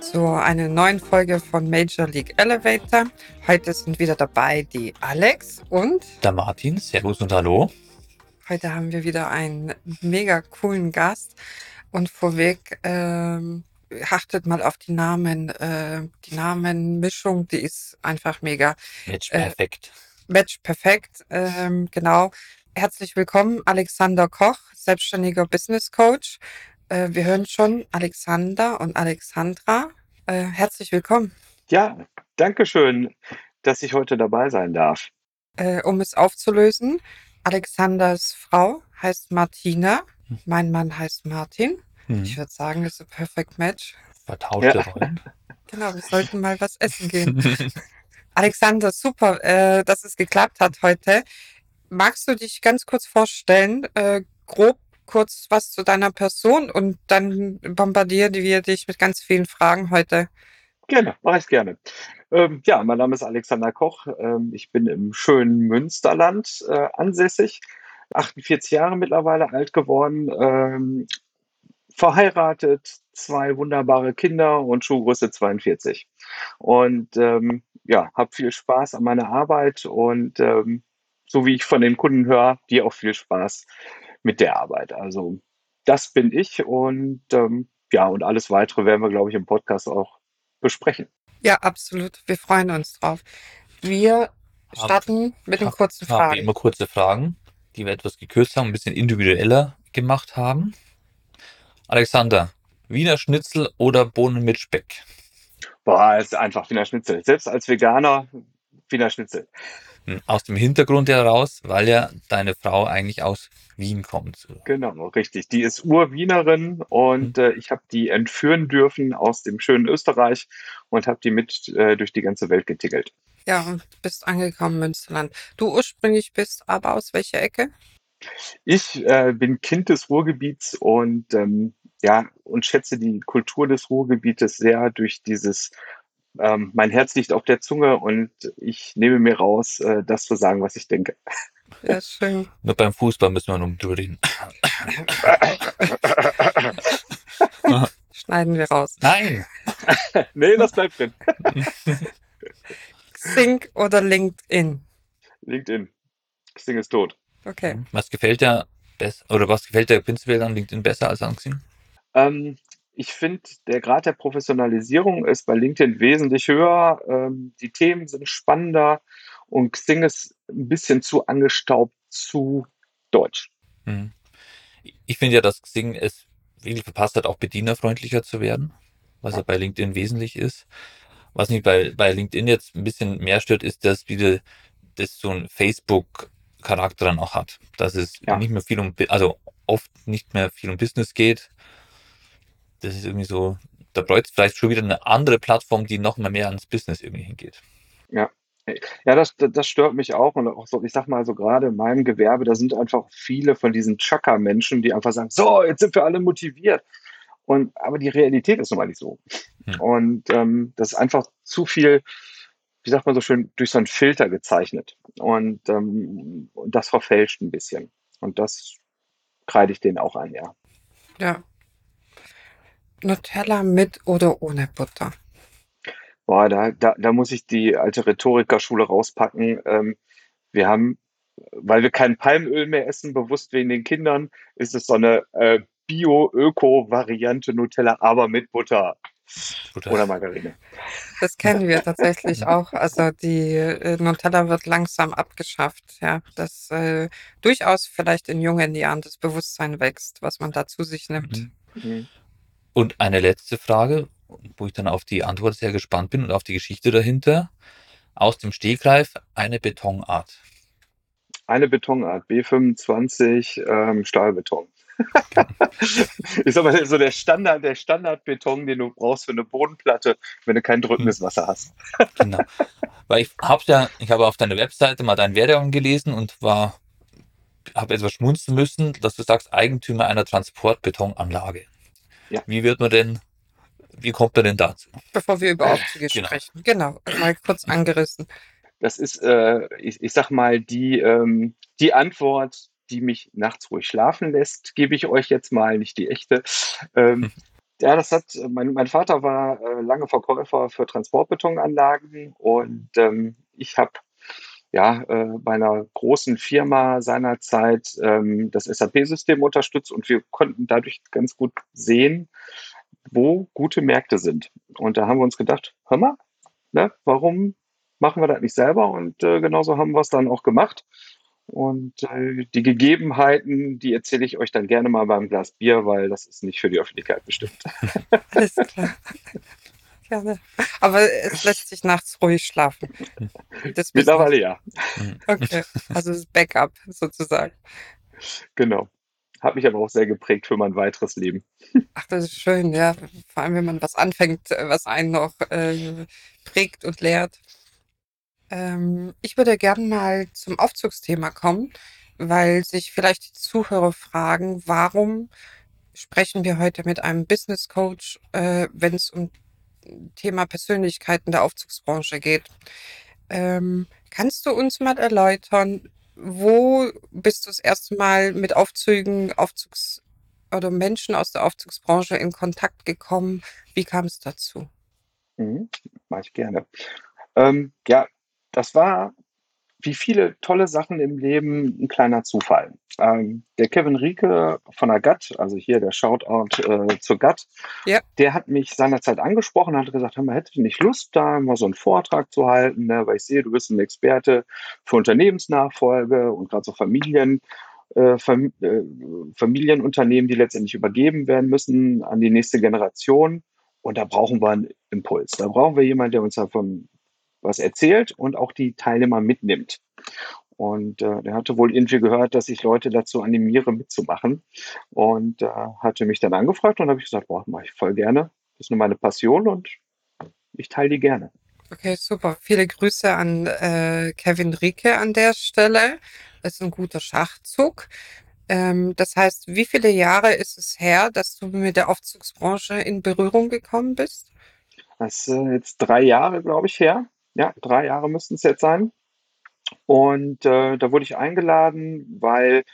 zu einer neuen Folge von Major League Elevator. Heute sind wieder dabei die Alex und der Martin. Servus und hallo. Heute haben wir wieder einen mega coolen Gast und vorweg ähm, achtet mal auf die Namen. Äh, die Namenmischung, die ist einfach mega. Match perfekt. Äh, Match perfekt, ähm, genau. Herzlich willkommen, Alexander Koch, selbstständiger Business Coach äh, wir hören schon Alexander und Alexandra. Äh, herzlich willkommen. Ja, danke schön, dass ich heute dabei sein darf. Äh, um es aufzulösen, Alexanders Frau heißt Martina, hm. mein Mann heißt Martin. Hm. Ich würde sagen, das ist ein Perfect Match. Vertauschte ja. Rollen. Genau, wir sollten mal was essen gehen. Alexander, super, äh, dass es geklappt hat heute. Magst du dich ganz kurz vorstellen, äh, grob kurz was zu deiner Person und dann bombardieren wir dich mit ganz vielen Fragen heute. Gerne, mache ich gerne. Ähm, ja, mein Name ist Alexander Koch. Ähm, ich bin im schönen Münsterland äh, ansässig, 48 Jahre mittlerweile alt geworden, ähm, verheiratet, zwei wunderbare Kinder und Schuhgröße 42. Und ähm, ja, habe viel Spaß an meiner Arbeit und ähm, so wie ich von den Kunden höre, die auch viel Spaß mit der Arbeit. Also das bin ich und ähm, ja, und alles weitere werden wir, glaube ich, im Podcast auch besprechen. Ja, absolut. Wir freuen uns drauf. Wir starten hab, mit den kurzen hab, Fragen. Hab immer kurze Fragen, die wir etwas gekürzt haben, ein bisschen individueller gemacht haben. Alexander, Wiener Schnitzel oder Bohnen mit Speck? Boah, ist einfach Wiener Schnitzel. Selbst als Veganer Wiener Schnitzel. Hm, aus dem Hintergrund heraus, weil ja deine Frau eigentlich aus Wien kommt. Genau, richtig. Die ist Urwienerin und mhm. äh, ich habe die entführen dürfen aus dem schönen Österreich und habe die mit äh, durch die ganze Welt getickelt. Ja, und bist angekommen in Münsterland. Du ursprünglich bist aber aus welcher Ecke? Ich äh, bin Kind des Ruhrgebiets und ähm, ja, und schätze die Kultur des Ruhrgebietes sehr durch dieses ähm, mein Herz liegt auf der Zunge und ich nehme mir raus, äh, das zu sagen, was ich denke. Ja, schön. Nur beim Fußball müssen wir noch drüber reden. Schneiden wir raus. Nein! nee, das bleibt drin. Xing oder LinkedIn? LinkedIn. Xing ist tot. Okay. Was gefällt dir besser oder was gefällt dir prinzipiell an LinkedIn besser als an Xing? Ähm, ich finde, der Grad der Professionalisierung ist bei LinkedIn wesentlich höher. Ähm, die Themen sind spannender und Xing ist ein bisschen zu angestaubt, zu deutsch. Hm. Ich finde ja, dass Xing es wirklich verpasst hat, auch bedienerfreundlicher zu werden, was ja bei LinkedIn wesentlich ist. Was mich bei, bei LinkedIn jetzt ein bisschen mehr stört, ist, dass wieder das so ein Facebook-Charakter dann auch hat. Dass es ja. nicht mehr viel um, also oft nicht mehr viel um Business geht, das ist irgendwie so, da bräuchte es vielleicht schon wieder eine andere Plattform, die noch mal mehr ans Business irgendwie hingeht. Ja. Ja, das, das stört mich auch. Und auch so, ich sag mal so gerade in meinem Gewerbe, da sind einfach viele von diesen Chaka-Menschen, die einfach sagen, so, jetzt sind wir alle motiviert. Und, aber die Realität ist nun mal nicht so. Hm. Und ähm, das ist einfach zu viel, wie sagt man so schön, durch so einen Filter gezeichnet. Und, ähm, das verfälscht ein bisschen. Und das kreide ich denen auch an, ja. Ja, Nutella mit oder ohne Butter? Boah, da, da, da muss ich die alte Rhetorikerschule rauspacken. Ähm, wir haben, weil wir kein Palmöl mehr essen, bewusst wegen den Kindern, ist es so eine äh, Bio-Öko-Variante Nutella, aber mit Butter. Butter. Oder Margarine. Das kennen wir tatsächlich auch. Also die äh, Nutella wird langsam abgeschafft. Ja, dass äh, durchaus vielleicht in jungen Jahren das Bewusstsein wächst, was man da zu sich nimmt. Mhm. Mhm. Und eine letzte Frage, wo ich dann auf die Antwort sehr gespannt bin und auf die Geschichte dahinter. Aus dem Stegreif eine Betonart. Eine Betonart, B25 ähm, Stahlbeton. ist aber so der Standard, der Standardbeton, den du brauchst für eine Bodenplatte, wenn du kein drückendes Wasser hast. Genau. Weil ich habe ja, ich habe auf deiner Webseite mal deinen Werdegang gelesen und war, habe etwas schmunzeln müssen, dass du sagst, Eigentümer einer Transportbetonanlage. Ja. Wie wird man denn, wie kommt man denn dazu? Bevor wir über Aufzüge Genau. sprechen. Genau, mal kurz angerissen. Das ist, äh, ich, ich sag mal, die, ähm, die Antwort, die mich nachts ruhig schlafen lässt, gebe ich euch jetzt mal, nicht die echte. Ähm, ja, das hat, mein, mein Vater war äh, lange Verkäufer für Transportbetonanlagen und ähm, ich habe ja äh, bei einer großen Firma seinerzeit ähm, das SAP-System unterstützt und wir konnten dadurch ganz gut sehen, wo gute Märkte sind. Und da haben wir uns gedacht, hör mal, ne, warum machen wir das nicht selber? Und äh, genauso haben wir es dann auch gemacht. Und äh, die Gegebenheiten, die erzähle ich euch dann gerne mal beim Glas Bier, weil das ist nicht für die Öffentlichkeit bestimmt. Alles klar. Gerne. Aber es lässt sich nachts ruhig schlafen. Das Mittlerweile ja, Okay, also das Backup sozusagen. genau. Hat mich aber auch sehr geprägt für mein weiteres Leben. Ach, das ist schön, ja. Vor allem, wenn man was anfängt, äh, was einen noch äh, prägt und lehrt. Ähm, ich würde gern mal zum Aufzugsthema kommen, weil sich vielleicht die Zuhörer fragen, warum sprechen wir heute mit einem Business Coach, äh, wenn es um Thema Persönlichkeiten der Aufzugsbranche geht. Ähm, kannst du uns mal erläutern, wo bist du das erste Mal mit Aufzügen, Aufzugs oder Menschen aus der Aufzugsbranche in Kontakt gekommen? Wie kam es dazu? Mhm, Mache ich gerne. Ähm, ja, das war wie viele tolle Sachen im Leben ein kleiner Zufall. Ähm, der Kevin Rieke von der GATT, also hier der Shoutout äh, zur GATT, Ja. der hat mich seinerzeit angesprochen, hat gesagt, hör mal, hättest du nicht Lust, da mal so einen Vortrag zu halten, ne? weil ich sehe, du bist ein Experte für Unternehmensnachfolge und gerade so Familien, äh, Fam äh, Familienunternehmen, die letztendlich übergeben werden müssen an die nächste Generation. Und da brauchen wir einen Impuls. Da brauchen wir jemanden, der uns davon was erzählt und auch die Teilnehmer mitnimmt. Und äh, der hatte wohl irgendwie gehört, dass ich Leute dazu animiere, mitzumachen. Und äh, hatte mich dann angefragt und habe ich gesagt, boah, mache ich voll gerne. Das ist nur meine Passion und ich teile die gerne. Okay, super. Viele Grüße an äh, Kevin Rieke an der Stelle. Das ist ein guter Schachzug. Ähm, das heißt, wie viele Jahre ist es her, dass du mit der Aufzugsbranche in Berührung gekommen bist? Das ist äh, jetzt drei Jahre, glaube ich, her. Ja, drei Jahre müssten es jetzt sein. Und äh, da wurde ich eingeladen, weil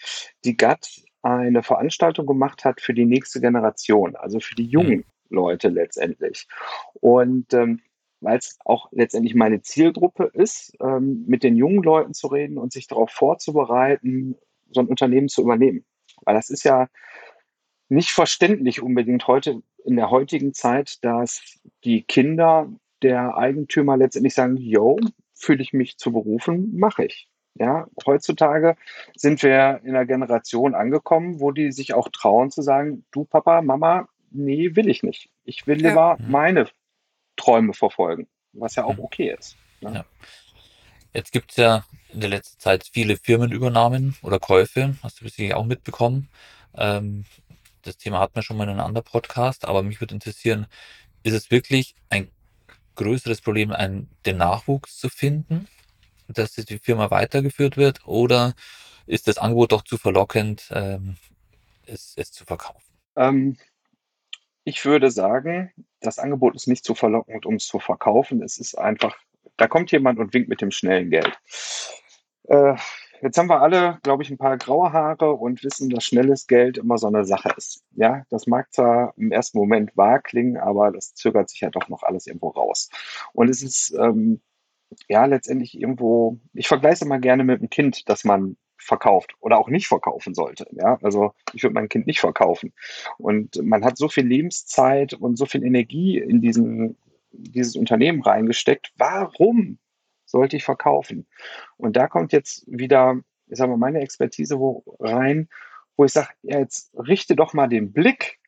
die GATT eine Veranstaltung gemacht hat für die nächste Generation, also für die jungen Leute letztendlich. Und ähm, weil es auch letztendlich meine Zielgruppe ist, ähm, mit den jungen Leuten zu reden und sich darauf vorzubereiten, so ein Unternehmen zu übernehmen. Weil das ist ja nicht verständlich unbedingt heute in der heutigen Zeit, dass die Kinder der Eigentümer letztendlich sagen, yo, fühle ich mich zu berufen, mache ich. Ja, heutzutage sind wir in einer Generation angekommen, wo die sich auch trauen zu sagen, du Papa, Mama, nee, will ich nicht. Ich will Ja. lieber Mhm. meine Träume verfolgen, was ja auch Mhm. okay ist. Ne? Ja. Jetzt gibt es ja in der letzten Zeit viele Firmenübernahmen oder Käufe, hast du sicher auch mitbekommen. Ähm, das Thema hatten wir schon mal in einem anderen Podcast, aber mich würde interessieren, ist es wirklich ein größeres Problem, einen, den Nachwuchs zu finden, dass die Firma weitergeführt wird, oder ist das Angebot doch zu verlockend, ähm, es, es zu verkaufen? Ähm, ich würde sagen, das Angebot ist nicht zu verlockend, um es zu verkaufen. Es ist einfach, da kommt jemand und winkt mit dem schnellen Geld. Äh, jetzt haben wir alle, glaube ich, ein paar graue Haare und wissen, dass schnelles Geld immer so eine Sache ist. Ja, das mag zwar im ersten Moment wahr klingen, aber das zögert sich ja doch noch alles irgendwo raus. Und es ist ähm, ja letztendlich irgendwo, ich vergleiche es immer gerne mit einem Kind, das man verkauft oder auch nicht verkaufen sollte. Ja, also ich würde mein Kind nicht verkaufen. Und man hat so viel Lebenszeit und so viel Energie in diesen, dieses Unternehmen reingesteckt. Warum sollte ich verkaufen? Und da kommt jetzt wieder, ich sag mal, meine Expertise wo rein, wo ich sage, ja, jetzt richte doch mal den Blick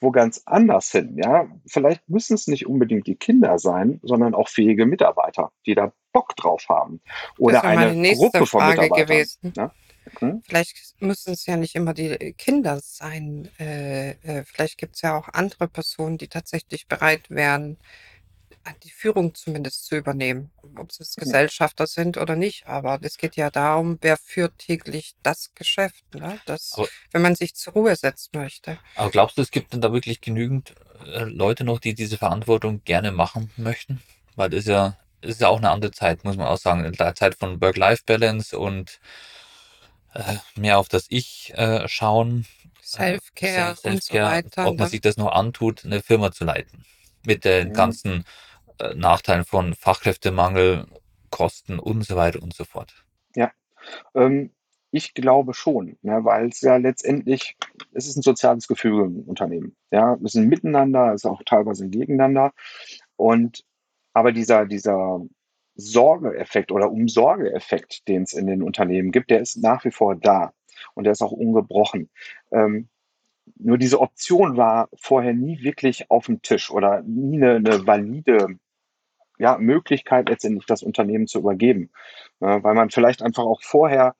wo ganz anders hin. Ja, vielleicht müssen es nicht unbedingt die Kinder sein, sondern auch fähige Mitarbeiter, die da Bock drauf haben. Oder eine Gruppe von Frage Mitarbeitern. gewesen. Ja? Mhm. Vielleicht müssen es ja nicht immer die Kinder sein. Äh, äh, vielleicht gibt es ja auch andere Personen, die tatsächlich bereit wären, die Führung zumindest zu übernehmen, ob es jetzt Gesellschafter sind oder nicht. Aber es geht ja darum, wer führt täglich das Geschäft, ne? Das, Aber, wenn man sich zur Ruhe setzen möchte. aber glaubst du, es gibt denn da wirklich genügend äh, Leute noch, die diese Verantwortung gerne machen möchten? Weil das ist ja, das ist ja auch eine andere Zeit, muss man auch sagen. In der Zeit von Work-Life-Balance und äh, mehr auf das Ich äh, schauen, äh, Self-Care und so weiter, ob man ne? sich das noch antut, eine Firma zu leiten. Mit den Mhm. ganzen Nachteilen von Fachkräftemangel, Kosten und so weiter und so fort. Ja, ähm, ich glaube schon, ne, weil es ja letztendlich, es ist ein soziales Gefüge im Unternehmen. Ja, es ist ein Miteinander, es ist auch teilweise ein Gegeneinander. Und aber dieser, dieser Sorgeeffekt oder Umsorgeeffekt, den es in den Unternehmen gibt, der ist nach wie vor da und der ist auch ungebrochen. Ähm, nur diese Option war vorher nie wirklich auf dem Tisch oder nie eine, eine valide ja, Möglichkeit, letztendlich das Unternehmen zu übergeben. Ja, weil man vielleicht einfach auch vorher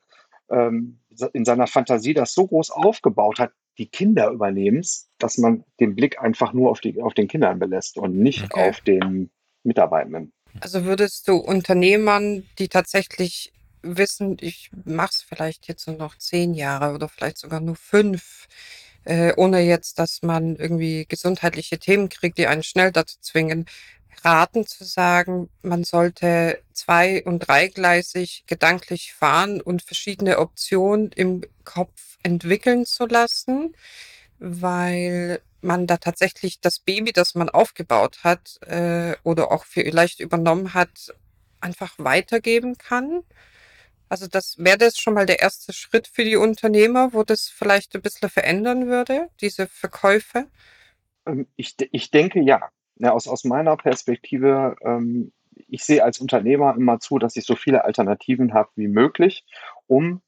ähm, in seiner Fantasie das so groß aufgebaut hat, die Kinder übernehmens, dass man den Blick einfach nur auf, die, auf den Kindern belässt und nicht Okay. auf den Mitarbeitenden. Also würdest du Unternehmern, die tatsächlich wissen, ich mache es vielleicht jetzt nur noch zehn Jahre oder vielleicht sogar nur fünf, äh, ohne jetzt, dass man irgendwie gesundheitliche Themen kriegt, die einen schnell dazu zwingen, raten zu sagen, man sollte zwei- und dreigleisig gedanklich fahren und verschiedene Optionen im Kopf entwickeln zu lassen, weil man da tatsächlich das Baby, das man aufgebaut hat äh, oder auch vielleicht übernommen hat, einfach weitergeben kann. Also das wäre das schon mal der erste Schritt für die Unternehmer, wo das vielleicht ein bisschen verändern würde, diese Verkäufe. Ähm, ich, ich denke ja. Ja aus, aus meiner Perspektive, ähm, ich sehe als Unternehmer immer zu, dass ich so viele Alternativen habe wie möglich, um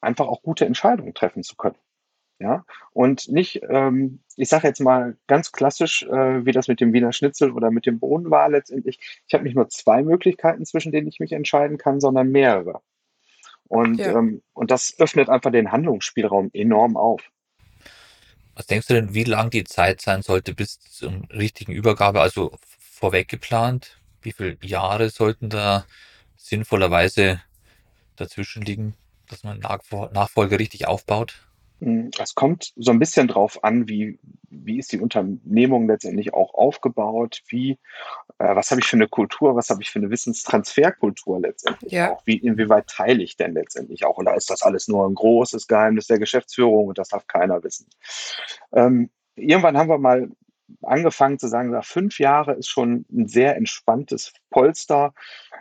einfach auch gute Entscheidungen treffen zu können. Ja, und nicht, ähm, ich sage jetzt mal ganz klassisch, äh, wie das mit dem Wiener Schnitzel oder mit dem Bohnen war letztendlich. Ich habe nicht nur zwei Möglichkeiten, zwischen denen ich mich entscheiden kann, sondern mehrere. Und, Ja. ähm, und das öffnet einfach den Handlungsspielraum enorm auf. Was denkst du denn, wie lang die Zeit sein sollte bis zum richtigen Übergabe, also vorweg geplant? Wie viele Jahre sollten da sinnvollerweise dazwischen liegen, dass man Nachfol- Nachfolge richtig aufbaut? Es kommt so ein bisschen drauf an, wie, wie ist die Unternehmung letztendlich auch aufgebaut, wie, äh, was habe ich für eine Kultur, was habe ich für eine Wissenstransferkultur letztendlich Ja. auch, wie, inwieweit teile ich denn letztendlich auch, oder ist das alles nur ein großes Geheimnis der Geschäftsführung und das darf keiner wissen. Ähm, irgendwann haben wir mal angefangen zu sagen, nach fünf Jahre ist schon ein sehr entspanntes Polster,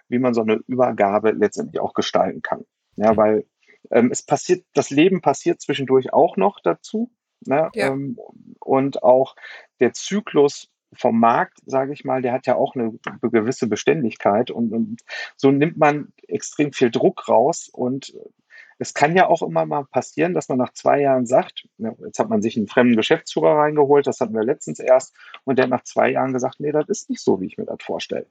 wie man so eine Übergabe letztendlich auch gestalten kann. Ja, weil ähm, es passiert, das Leben passiert zwischendurch auch noch dazu. Ne? Ja. Ähm, und auch der Zyklus vom Markt, sage ich mal, der hat ja auch eine gewisse Beständigkeit und, und so nimmt man extrem viel Druck raus und es kann ja auch immer mal passieren, dass man nach zwei Jahren sagt, ja, jetzt hat man sich einen fremden Geschäftsführer reingeholt, das hatten wir letztens erst, und der hat nach zwei Jahren gesagt, nee, das ist nicht so, wie ich mir das vorstelle.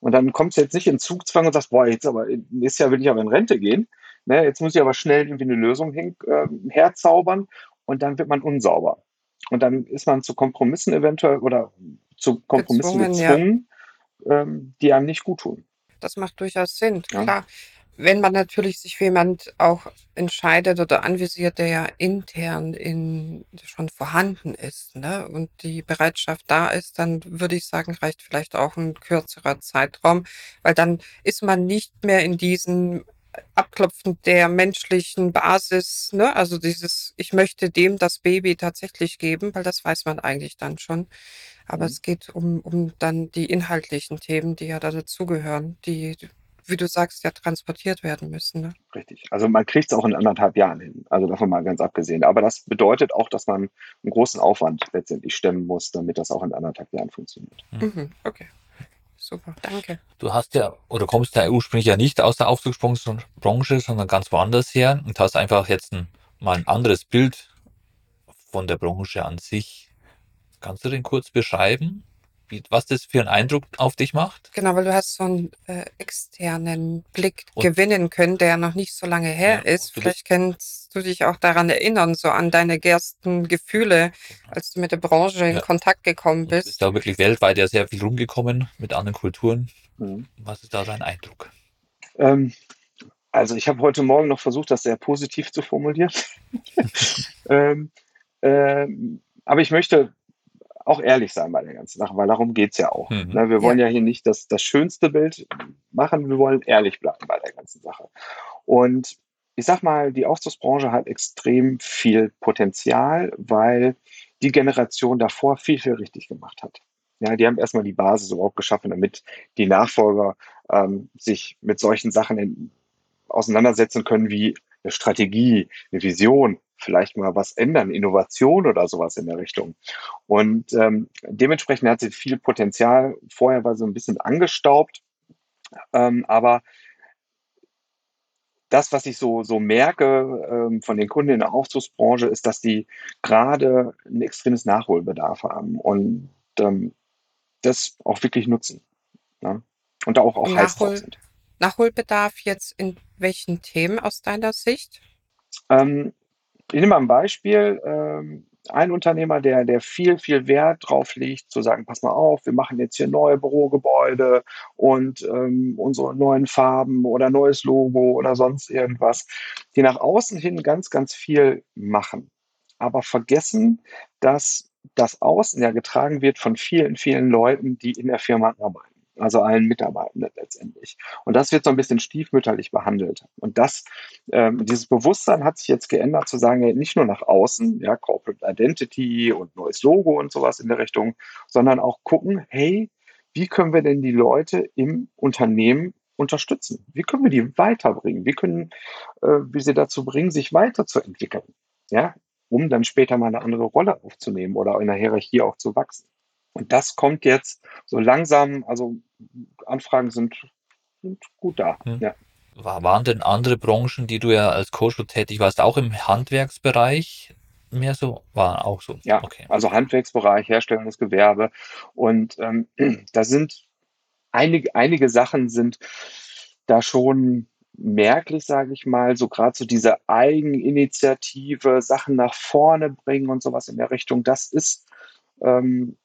Und dann kommst du jetzt nicht in Zugzwang und sagst, boah, jetzt aber, nächstes Jahr will ich aber in Rente gehen. Ne, jetzt muss ich aber schnell irgendwie eine Lösung hin, äh, herzaubern und dann wird man unsauber. Und dann ist man zu Kompromissen eventuell oder zu Kompromissen Gezwungen, ja. ähm, die einem nicht gut tun. Das macht durchaus Sinn, Ja. klar. Wenn man natürlich sich für jemand auch entscheidet oder anvisiert, der ja intern in, schon vorhanden ist, ne, und die Bereitschaft da ist, dann würde ich sagen, reicht vielleicht auch ein kürzerer Zeitraum, weil dann ist man nicht mehr in diesem Abklopfen der menschlichen Basis, ne, also dieses, ich möchte dem das Baby tatsächlich geben, weil das weiß man eigentlich dann schon. Aber Mhm. es geht um, um dann die inhaltlichen Themen, die ja da dazugehören, die, wie du sagst, ja transportiert werden müssen. Ne? Richtig. Also man kriegt es auch in anderthalb Jahren hin. Also davon mal ganz abgesehen. Aber das bedeutet auch, dass man einen großen Aufwand letztendlich stemmen muss, damit das auch in anderthalb Jahren funktioniert. Mhm, okay. Super, danke. Du hast ja, oder kommst ja ursprünglich ja nicht aus der Aufzugsbranche, sondern ganz woanders her und hast einfach jetzt ein, mal ein anderes Bild von der Branche an sich. Kannst du den kurz beschreiben? Wie, was das für einen Eindruck auf dich macht. Genau, weil du hast so einen äh, externen Blick Und- gewinnen können, der noch nicht so lange her Ja, ist. Vielleicht kannst du dich auch daran erinnern, so an deine ersten Gefühle, als du mit der Branche in Ja. Kontakt gekommen Du bist bist. ja wirklich weltweit ja sehr viel rumgekommen mit anderen Kulturen. Mhm. Was ist da dein Eindruck? Ähm, also ich habe heute Morgen noch versucht, das sehr positiv zu formulieren. ähm, ähm, aber ich möchte auch ehrlich sein bei der ganzen Sache, weil darum geht's ja auch. Mhm. Ne, wir wollen ja. hier nicht das, das schönste Bild machen, wir wollen ehrlich bleiben bei der ganzen Sache. Und ich sag mal, die Aufzugsbranche hat extrem viel Potenzial, weil die Generation davor viel, viel richtig gemacht hat. Ja, die haben erstmal die Basis überhaupt geschaffen, damit die Nachfolger ähm, sich mit solchen Sachen in, auseinandersetzen können wie eine Strategie, eine Vision, vielleicht mal was ändern, Innovation oder sowas in der Richtung. Und ähm, dementsprechend hat sie viel Potenzial. Vorher war sie ein bisschen angestaubt, ähm, aber das, was ich so, so merke ähm, von den Kunden in der Aufzugsbranche, ist, dass die gerade ein extremes Nachholbedarf haben und ähm, das auch wirklich nutzen. Ne? Und da auch, auch Und heiß drauf Nachhol- sind. Nachholbedarf jetzt in welchen Themen aus deiner Sicht? Ähm, ich nehme mal ein Beispiel. Ähm, ein Unternehmer, der, der viel, viel Wert drauf legt, zu sagen, pass mal auf, wir machen jetzt hier neue Bürogebäude und ähm, unsere neuen Farben oder neues Logo oder sonst irgendwas, die nach außen hin ganz, ganz viel machen, aber vergessen, dass das Außen ja getragen wird von vielen, vielen Leuten, die in der Firma arbeiten. Also allen Mitarbeitenden letztendlich. Und das wird so ein bisschen stiefmütterlich behandelt. Und das, ähm, dieses Bewusstsein hat sich jetzt geändert, zu sagen, nicht nur nach außen, ja, Corporate Identity und neues Logo und sowas in der Richtung, sondern auch gucken, hey, wie können wir denn die Leute im Unternehmen unterstützen? Wie können wir die weiterbringen? Wie können äh, wir sie dazu bringen, sich weiterzuentwickeln? Ja, um dann später mal eine andere Rolle aufzunehmen oder in der Hierarchie auch zu wachsen. Und das kommt jetzt so langsam, also Anfragen sind, sind gut da. Hm. Ja. War, waren denn andere Branchen, die du ja als Coach tätig warst, auch im Handwerksbereich mehr so? War auch so. Ja, Okay. also Handwerksbereich, Herstellungsgewerbe. Und ähm, da sind einige, einige Sachen sind da schon merklich, sage ich mal, so gerade so diese Eigeninitiative, Sachen nach vorne bringen und sowas in der Richtung, das ist ähm,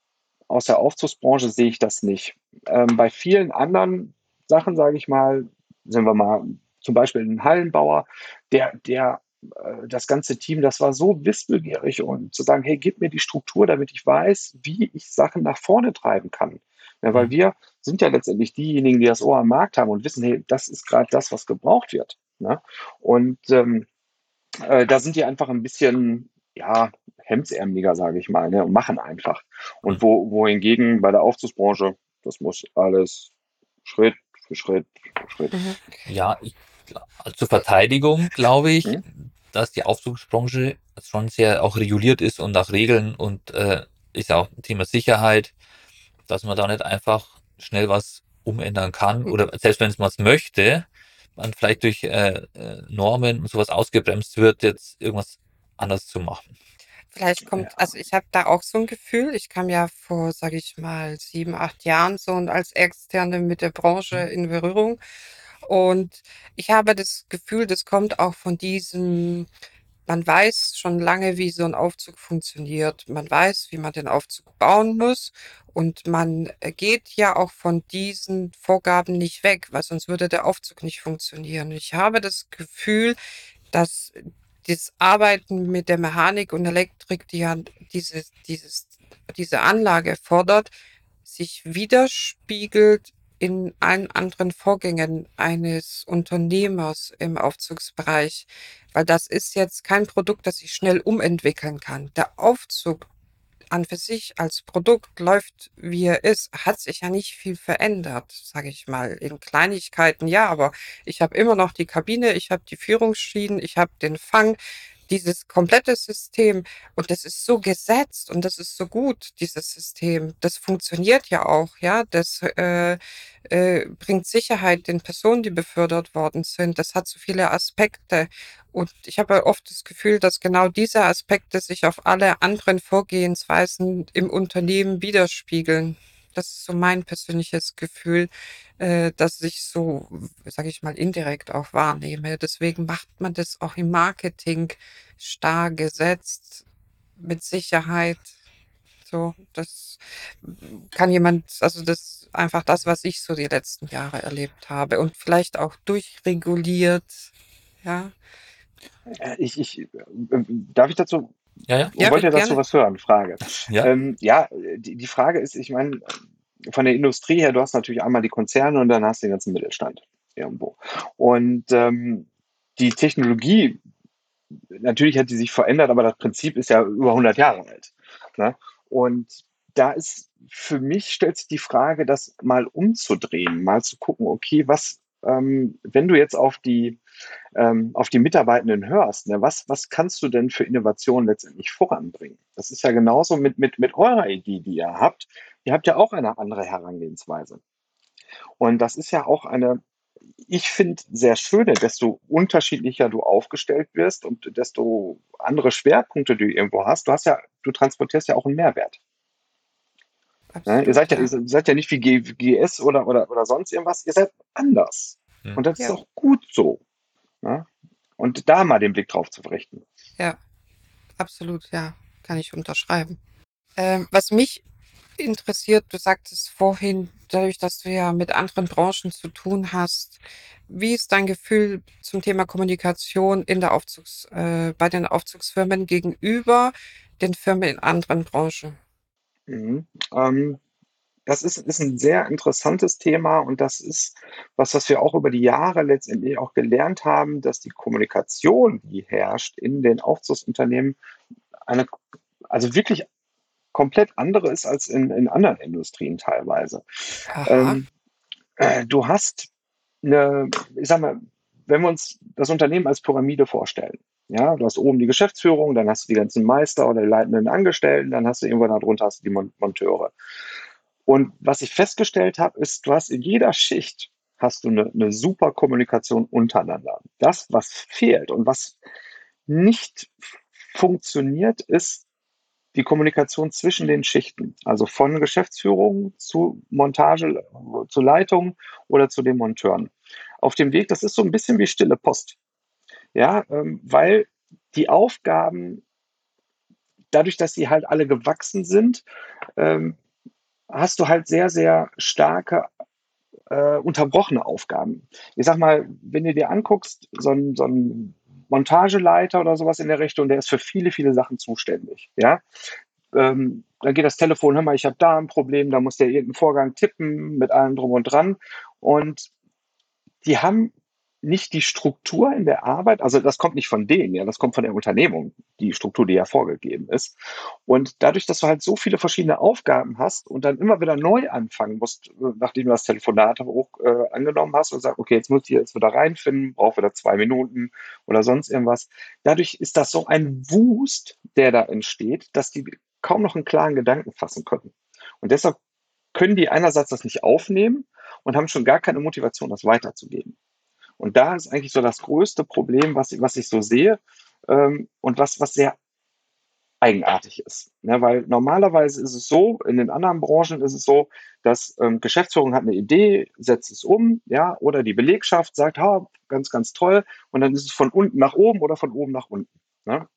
aus der Aufzugsbranche sehe ich das nicht. Ähm, bei vielen anderen Sachen, sage ich mal, sind wir mal zum Beispiel ein Hallenbauer, der, der äh, das ganze Team, das war so wissbegierig und zu sagen, hey, gib mir die Struktur, damit ich weiß, wie ich Sachen nach vorne treiben kann. Ja, weil Mhm. wir sind ja letztendlich diejenigen, die das Ohr am Markt haben und wissen, hey, das ist gerade das, was gebraucht wird. Ne? Und ähm, äh, da sind die einfach ein bisschen, ja, hemdsärmeliger, sage ich mal, ne, und machen einfach. Und wo, wohingegen bei der Aufzugsbranche, das muss alles Schritt für Schritt für Schritt. Mhm. Ja, ich, zur Verteidigung glaube ich, Mhm. dass die Aufzugsbranche schon sehr auch reguliert ist und nach Regeln und äh, ist ja auch ein Thema Sicherheit, dass man da nicht einfach schnell was umändern kann Mhm. oder selbst wenn es man es möchte, man vielleicht durch äh, äh, Normen und sowas ausgebremst wird, jetzt irgendwas anders zu machen. Vielleicht kommt, Ja. also ich habe da auch so ein Gefühl, ich kam ja vor, sage ich mal, sieben, acht Jahren so und als Externe mit der Branche Mhm. in Berührung. Und ich habe das Gefühl, das kommt auch von diesem, man weiß schon lange, wie so ein Aufzug funktioniert. Man weiß, wie man den Aufzug bauen muss. Und man äh, geht ja auch von diesen Vorgaben nicht weg, weil sonst würde der Aufzug nicht funktionieren. Ich habe das Gefühl, dass das Arbeiten mit der Mechanik und Elektrik, die ja dieses, dieses, diese Anlage fordert, sich widerspiegelt in allen anderen Vorgängen eines Unternehmers im Aufzugsbereich. Weil das ist jetzt kein Produkt, das ich schnell umentwickeln kann. Der Aufzug an für sich als Produkt läuft, wie er ist, hat sich ja nicht viel verändert, sage ich mal. In Kleinigkeiten ja, aber ich habe immer noch die Kabine, ich habe die Führungsschienen, ich habe den Fang, dieses komplette System. Und das ist so gesetzt und das ist so gut, dieses System. Das funktioniert ja auch, ja. Das äh, äh, bringt Sicherheit den Personen, die befördert worden sind. Das hat so viele Aspekte. Und ich habe oft das Gefühl, dass genau diese Aspekte sich auf alle anderen Vorgehensweisen im Unternehmen widerspiegeln. Das ist so mein persönliches Gefühl, äh, dass ich so, sage ich mal, indirekt auch wahrnehme. Deswegen macht man das auch im Marketing starr gesetzt, mit Sicherheit. So, das kann jemand, also das ist einfach das, was ich so die letzten Jahre erlebt habe und vielleicht auch durchreguliert. Ja. Äh, ich, ich, äh, darf ich dazu Ja, ja. Ich Ja, wollte ja dazu gerne. was hören, Frage. Ja. Ähm, ja, die, die Frage ist, ich meine, von der Industrie her, du hast natürlich einmal die Konzerne und dann hast du den ganzen Mittelstand irgendwo. Und ähm, die Technologie, natürlich hat die sich verändert, aber das Prinzip ist ja über 100 Jahre alt. Ne? Und da ist für mich stellt sich die Frage, das mal umzudrehen, mal zu gucken, okay, was, ähm, wenn du jetzt auf die ähm, auf die Mitarbeitenden hörst, ne, was, was kannst du denn für Innovationen letztendlich voranbringen? Das ist ja genauso mit, mit, mit eurer Idee, die ihr habt. Ihr habt ja auch eine andere Herangehensweise. Und das ist ja auch eine, ich finde, sehr schöne, desto unterschiedlicher du aufgestellt wirst und desto andere Schwerpunkte du irgendwo hast. Du hast ja, du transportierst ja auch einen Mehrwert. Ne? Absolut, Ihr seid ja, ja. ihr seid ja nicht wie GS oder, oder, oder sonst irgendwas, ihr seid anders. Hm. Und das ist Ja. auch gut so. Ne? Und da mal den Blick drauf zu richten. Ja, absolut, ja, kann ich unterschreiben. Ähm, was mich interessiert, du sagtest vorhin, dadurch, dass du ja mit anderen Branchen zu tun hast, wie ist dein Gefühl zum Thema Kommunikation in der Aufzugs, äh, bei den Aufzugsfirmen gegenüber den Firmen in anderen Branchen? Mhm. Ähm, das ist, ist ein sehr interessantes Thema und das ist was, was wir auch über die Jahre letztendlich auch gelernt haben, dass die Kommunikation, die herrscht in den Aufzugsunternehmen, eine, also wirklich komplett andere ist als in, in anderen Industrien teilweise. Ähm, äh, du hast eine, ich sag mal, wenn wir uns das Unternehmen als Pyramide vorstellen, ja, du hast oben die Geschäftsführung, dann hast du die ganzen Meister oder die leitenden Angestellten, dann hast du irgendwann darunter hast du die Mon Monteure. Und was ich festgestellt habe, ist, du hast in jeder Schicht hast du eine, eine super Kommunikation untereinander. Das, was fehlt und was nicht funktioniert, ist die Kommunikation zwischen den Schichten, also von Geschäftsführung zu Montage, zu Leitung oder zu den Monteuren. Auf dem Weg, das ist so ein bisschen wie stille Post. Ja, ähm, weil die Aufgaben, dadurch, dass sie halt alle gewachsen sind, ähm, hast du halt sehr, sehr starke äh, unterbrochene Aufgaben. Ich sag mal, wenn du dir anguckst, so ein, so ein Montageleiter oder sowas in der Richtung, der ist für viele, viele Sachen zuständig. Ja, ähm, dann geht das Telefon, hör mal, ich habe da ein Problem, da muss der irgendeinen Vorgang tippen mit allem drum und dran. Und die haben nicht die Struktur in der Arbeit, also das kommt nicht von denen, ja, das kommt von der Unternehmung, die Struktur, die ja vorgegeben ist. Und dadurch, dass du halt so viele verschiedene Aufgaben hast und dann immer wieder neu anfangen musst, nachdem du das Telefonat hoch äh, angenommen hast und sagst, okay, jetzt muss ich jetzt wieder reinfinden, brauche wieder zwei Minuten oder sonst irgendwas. Dadurch ist das so ein Wust, der da entsteht, dass die kaum noch einen klaren Gedanken fassen können. Und deshalb können die einerseits das nicht aufnehmen und haben schon gar keine Motivation, das weiterzugeben. Und da ist eigentlich so das größte Problem, was, was ich so sehe ähm, und was, was sehr eigenartig ist. Ne, weil normalerweise ist es so, in den anderen Branchen ist es so, dass ähm, Geschäftsführung hat eine Idee, setzt es um, ja, oder die Belegschaft sagt, ha, ganz, ganz toll, und dann ist es von unten nach oben oder von oben nach unten. Ne?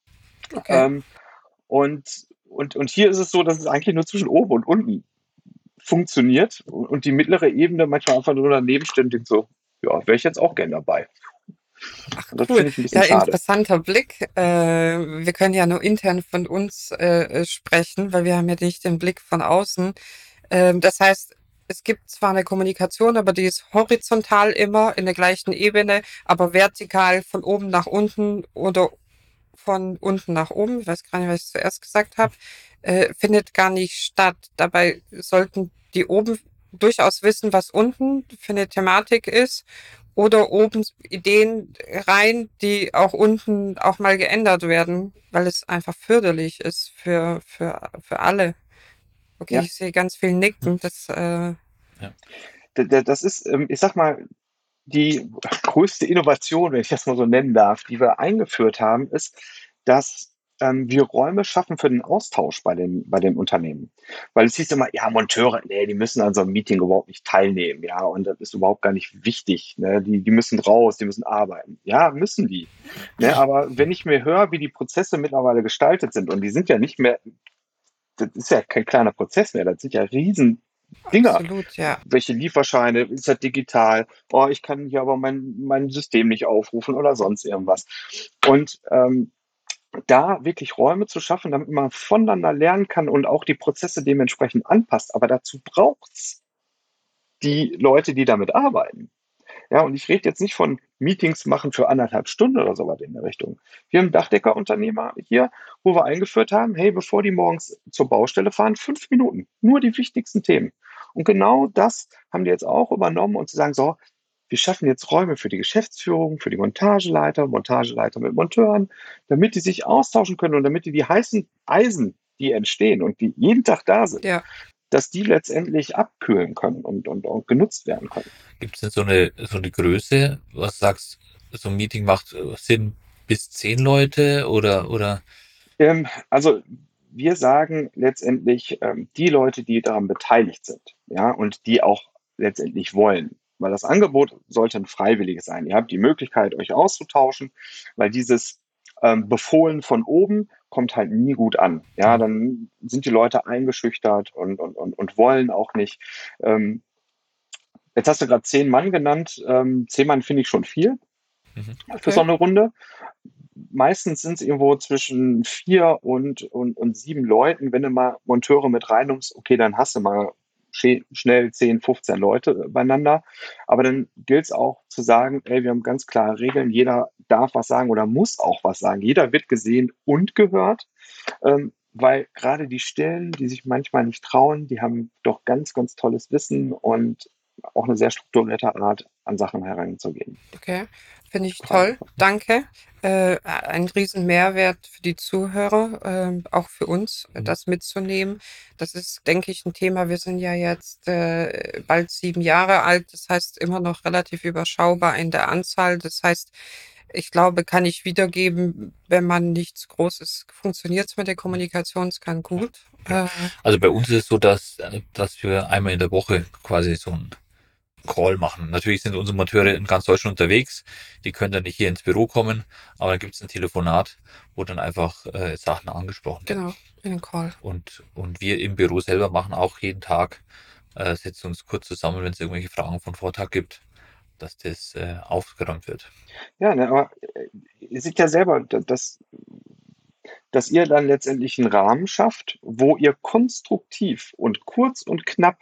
okay. Ähm, und, und, und hier ist es so, dass es eigentlich nur zwischen oben und unten funktioniert und, und die mittlere Ebene manchmal einfach nur daneben steht und so, ja, wäre ich jetzt auch gern dabei. Ach, cool. Ja, schade. interessanter Blick. Äh, wir können ja nur intern von uns äh, sprechen, weil wir haben ja nicht den Blick von außen. Ähm, das heißt, es gibt zwar eine Kommunikation, aber die ist horizontal immer in der gleichen Ebene, aber vertikal von oben nach unten oder von unten nach oben, ich weiß gar nicht, was ich zuerst gesagt habe, äh, findet gar nicht statt. Dabei sollten die oben durchaus wissen, was unten für eine Thematik ist oder oben Ideen rein, die auch unten auch mal geändert werden, weil es einfach förderlich ist für, für, für alle. Okay, Ja. ich sehe ganz viel Nicken. Das, äh, d- Das ist, ähm, ich sag mal, die größte Innovation, wenn ich das mal so nennen darf, die wir eingeführt haben, ist, dass ähm, wir Räume schaffen für den Austausch bei den, bei den Unternehmen. Weil es hieß immer, ja, Monteure, nee, die müssen an so einem Meeting überhaupt nicht teilnehmen, ja, und das ist überhaupt gar nicht wichtig. Ne? Die, die müssen raus, die müssen arbeiten. Ja, müssen die. Ne? Aber wenn ich mir höre, wie die Prozesse mittlerweile gestaltet sind, und die sind ja nicht mehr, das ist ja kein kleiner Prozess mehr, das sind ja riesen Dinger. Absolut, ja. Welche Lieferscheine, ist das digital? Oh, ich kann hier aber mein, mein System nicht aufrufen oder sonst irgendwas. Und ähm, da wirklich Räume zu schaffen, damit man voneinander lernen kann und auch die Prozesse dementsprechend anpasst. Aber dazu braucht's die Leute, die damit arbeiten. Ja, und ich rede jetzt nicht von Meetings machen für anderthalb Stunden oder sowas in der Richtung. Wir haben Dachdeckerunternehmer hier, wo wir eingeführt haben, hey, bevor die morgens zur Baustelle fahren, fünf Minuten, nur die wichtigsten Themen. Und genau das haben die jetzt auch übernommen und zu sagen, so, wir schaffen jetzt Räume für die Geschäftsführung, für die Montageleiter, Montageleiter mit Monteuren, damit die sich austauschen können und damit die die heißen Eisen, die entstehen und die jeden Tag da sind, Ja. dass die letztendlich abkühlen können und, und, und genutzt werden können. Gibt es denn so eine, so eine Größe, was du sagst, so ein Meeting macht äh, Sinn bis zehn Leute oder, oder Ähm, also wir sagen letztendlich ähm, die Leute, die daran beteiligt sind, ja, und die auch letztendlich wollen. Weil das Angebot sollte ein freiwilliges sein. Ihr habt die Möglichkeit, euch auszutauschen, weil dieses ähm, Befohlen von oben kommt halt nie gut an. Ja, dann sind die Leute eingeschüchtert und, und, und, und wollen auch nicht. Ähm, jetzt hast du gerade zehn Mann genannt. Ähm, zehn Mann finde ich schon viel Mhm. für Okay. so eine Runde. Meistens sind es irgendwo zwischen vier und, und, und sieben Leuten. Wenn du mal Monteure mit reinnimmst, okay, dann hast du mal schnell 10, 15 Leute beieinander. Aber dann gilt es auch zu sagen, ey, wir haben ganz klare Regeln. Jeder darf was sagen oder muss auch was sagen. Jeder wird gesehen und gehört. Ähm, weil gerade die Stillen, die sich manchmal nicht trauen, die haben doch ganz, ganz tolles Wissen und auch eine sehr strukturierte Art, an Sachen heranzugehen. Okay, finde ich toll. Danke. Äh, ein riesen Mehrwert für die Zuhörer, ähm, auch für uns, äh, Mhm. das mitzunehmen. Das ist, denke ich, ein Thema. Wir sind ja jetzt äh, bald sieben Jahre alt. Das heißt, immer noch relativ überschaubar in der Anzahl. Das heißt, ich glaube, kann ich wiedergeben, wenn man nichts Großes funktioniert mit der Kommunikation, es kann gut. Äh, Also bei uns ist es so, dass, äh, dass wir einmal in der Woche quasi so einen Call machen. Natürlich sind unsere Monteure in ganz Deutschland unterwegs. Die können dann nicht hier ins Büro kommen, aber dann gibt es ein Telefonat, wo dann einfach äh, Sachen angesprochen werden. genau, in den Call. Und, und wir im Büro selber machen auch jeden Tag, äh, setzen uns kurz zusammen, wenn es irgendwelche Fragen von Vortag gibt, dass das äh, aufgeräumt wird. Ja, ne, aber äh, ihr seht ja selber, da- dass, dass ihr dann letztendlich einen Rahmen schafft, wo ihr konstruktiv und kurz und knapp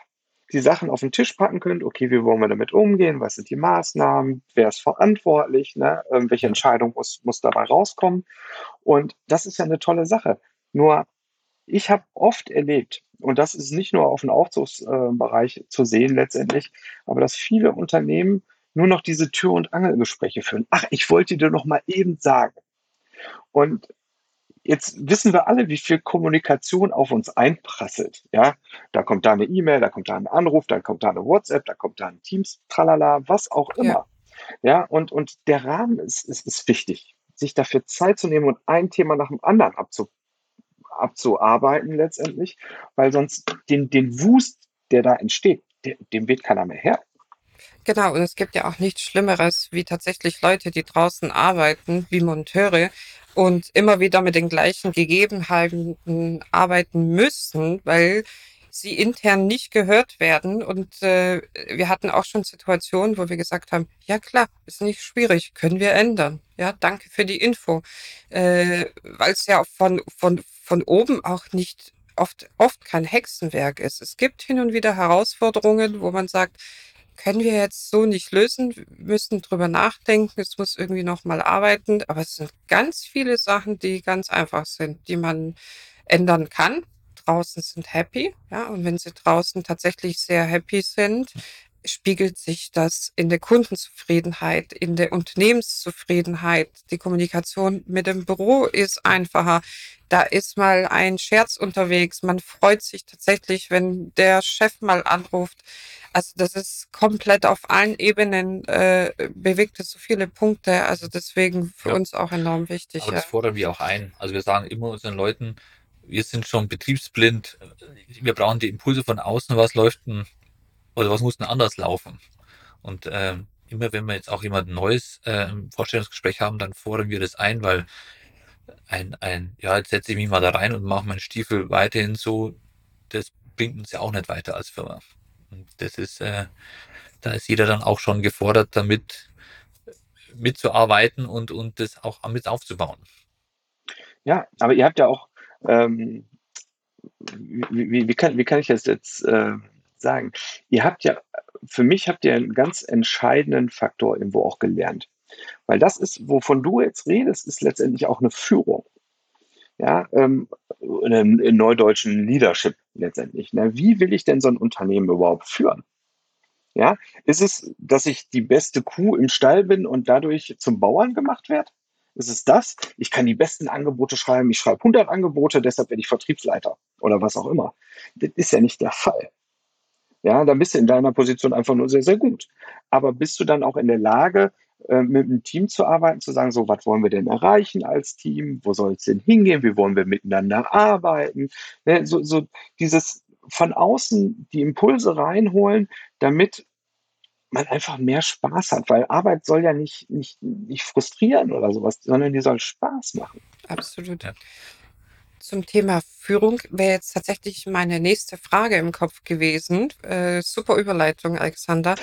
die Sachen auf den Tisch packen könnt. Okay, wie wollen wir damit umgehen? Was sind die Maßnahmen? Wer ist verantwortlich? Ne? Ähm, welche Entscheidung muss, muss dabei rauskommen? Und das ist ja eine tolle Sache. Nur ich habe oft erlebt, und das ist nicht nur auf dem Aufzugsbereich zu sehen letztendlich, aber dass viele Unternehmen nur noch diese Tür- und Angelgespräche führen. Ach, ich wollte dir noch mal eben sagen. Und jetzt wissen wir alle, wie viel Kommunikation auf uns einprasselt. Ja, da kommt da eine E-Mail, da kommt da ein Anruf, dann kommt da eine WhatsApp, da kommt da ein Teams, tralala, was auch Ja. immer. Ja, und, und der Rahmen ist, ist, ist wichtig, sich dafür Zeit zu nehmen und ein Thema nach dem anderen abzu, abzuarbeiten letztendlich, weil sonst den, den Wust, der da entsteht, dem, dem wird keiner mehr her. Genau, und es gibt ja auch nichts Schlimmeres, wie tatsächlich Leute, die draußen arbeiten, wie Monteure und immer wieder mit den gleichen Gegebenheiten arbeiten müssen, weil sie intern nicht gehört werden. Und äh, wir hatten auch schon Situationen, wo wir gesagt haben, ja klar, ist nicht schwierig, können wir ändern. Ja, danke für die Info. Äh, weil es ja von, von, von oben auch nicht oft, oft kein Hexenwerk ist. Es gibt hin und wieder Herausforderungen, wo man sagt, können wir jetzt so nicht lösen, wir müssen drüber nachdenken, es muss irgendwie nochmal arbeiten, aber es sind ganz viele Sachen, die ganz einfach sind, die man ändern kann. Draußen sind happy, ja, und wenn sie draußen tatsächlich sehr happy sind, spiegelt sich das in der Kundenzufriedenheit, in der Unternehmenszufriedenheit. Die Kommunikation mit dem Büro ist einfacher. Da ist mal ein Scherz unterwegs. Man freut sich tatsächlich, wenn der Chef mal anruft. Also das ist komplett auf allen Ebenen äh, bewegt es so viele Punkte. Also deswegen für Ja. uns auch enorm wichtig. Aber Ja. das fordern wir auch ein. Also wir sagen immer unseren Leuten, wir sind schon betriebsblind. Wir brauchen die Impulse von außen. Was läuft denn oder was muss denn anders laufen? Und ähm, immer wenn wir jetzt auch jemand Neues äh, im Vorstellungsgespräch haben, dann fordern wir das ein, weil ein, ein, ja, jetzt setze ich mich mal da rein und mache meinen Stiefel weiterhin so, das bringt uns ja auch nicht weiter als Firma. Und das ist, äh, da ist jeder dann auch schon gefordert, damit mitzuarbeiten und, und das auch mit aufzubauen. Ja, aber ihr habt ja auch, ähm, wie, wie, wie, kann, wie kann ich das jetzt äh, sagen? Ihr habt ja, für mich habt ihr einen ganz entscheidenden Faktor irgendwo auch gelernt. Weil das ist, wovon du jetzt redest, ist letztendlich auch eine Führung. Ja, ähm, in, neudeutschen Leadership letztendlich. Ne? Wie will ich denn so ein Unternehmen überhaupt führen? Ja, ist es, dass ich die beste Kuh im Stall bin und dadurch zum Bauern gemacht werde? Ist es das? Ich kann die besten Angebote schreiben. Ich schreibe 100 Angebote, deshalb werde ich Vertriebsleiter oder was auch immer. Das ist ja nicht der Fall. Ja, dann bist du in deiner Position einfach nur sehr, sehr gut. Aber bist du dann auch in der Lage, äh, mit einem Team zu arbeiten, zu sagen, so, was wollen wir denn erreichen als Team? Wo soll es denn hingehen? Wie wollen wir miteinander arbeiten? Ne, so, so dieses von außen die Impulse reinholen, damit man einfach mehr Spaß hat, weil Arbeit soll ja nicht, nicht, nicht frustrieren oder sowas, sondern die soll Spaß machen. Absolut. Ja. Zum Thema Führung wäre jetzt tatsächlich meine nächste Frage im Kopf gewesen. Äh, super Überleitung, Alexander.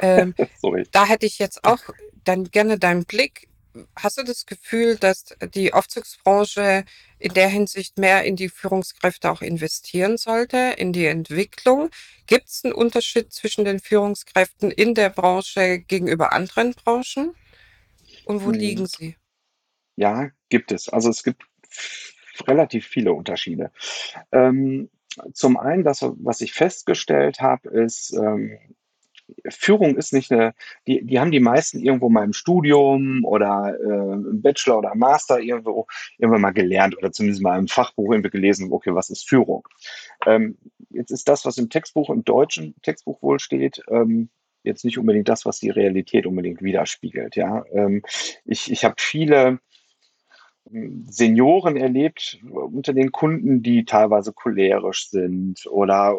Ähm, Sorry. da hätte ich jetzt auch dann gerne deinen Blick. Hast du das Gefühl, dass die Aufzugsbranche in der Hinsicht mehr in die Führungskräfte auch investieren sollte, in die Entwicklung? Gibt es einen Unterschied zwischen den Führungskräften in der Branche gegenüber anderen Branchen? Und wo Hm. liegen sie? Ja, gibt es. Also es gibt relativ viele Unterschiede. Ähm, zum einen, das, was ich festgestellt habe, ist, ähm, Führung ist nicht eine, die, die haben die meisten irgendwo mal im Studium oder äh, im Bachelor oder Master irgendwo irgendwann mal gelernt oder zumindest mal im Fachbuch irgendwie gelesen, okay, was ist Führung? Ähm, jetzt ist das, was im Textbuch, im deutschen Textbuch wohl steht, ähm, jetzt nicht unbedingt das, was die Realität unbedingt widerspiegelt. Ja, ähm, ich, ich habe viele Senioren erlebt unter den Kunden, die teilweise cholerisch sind oder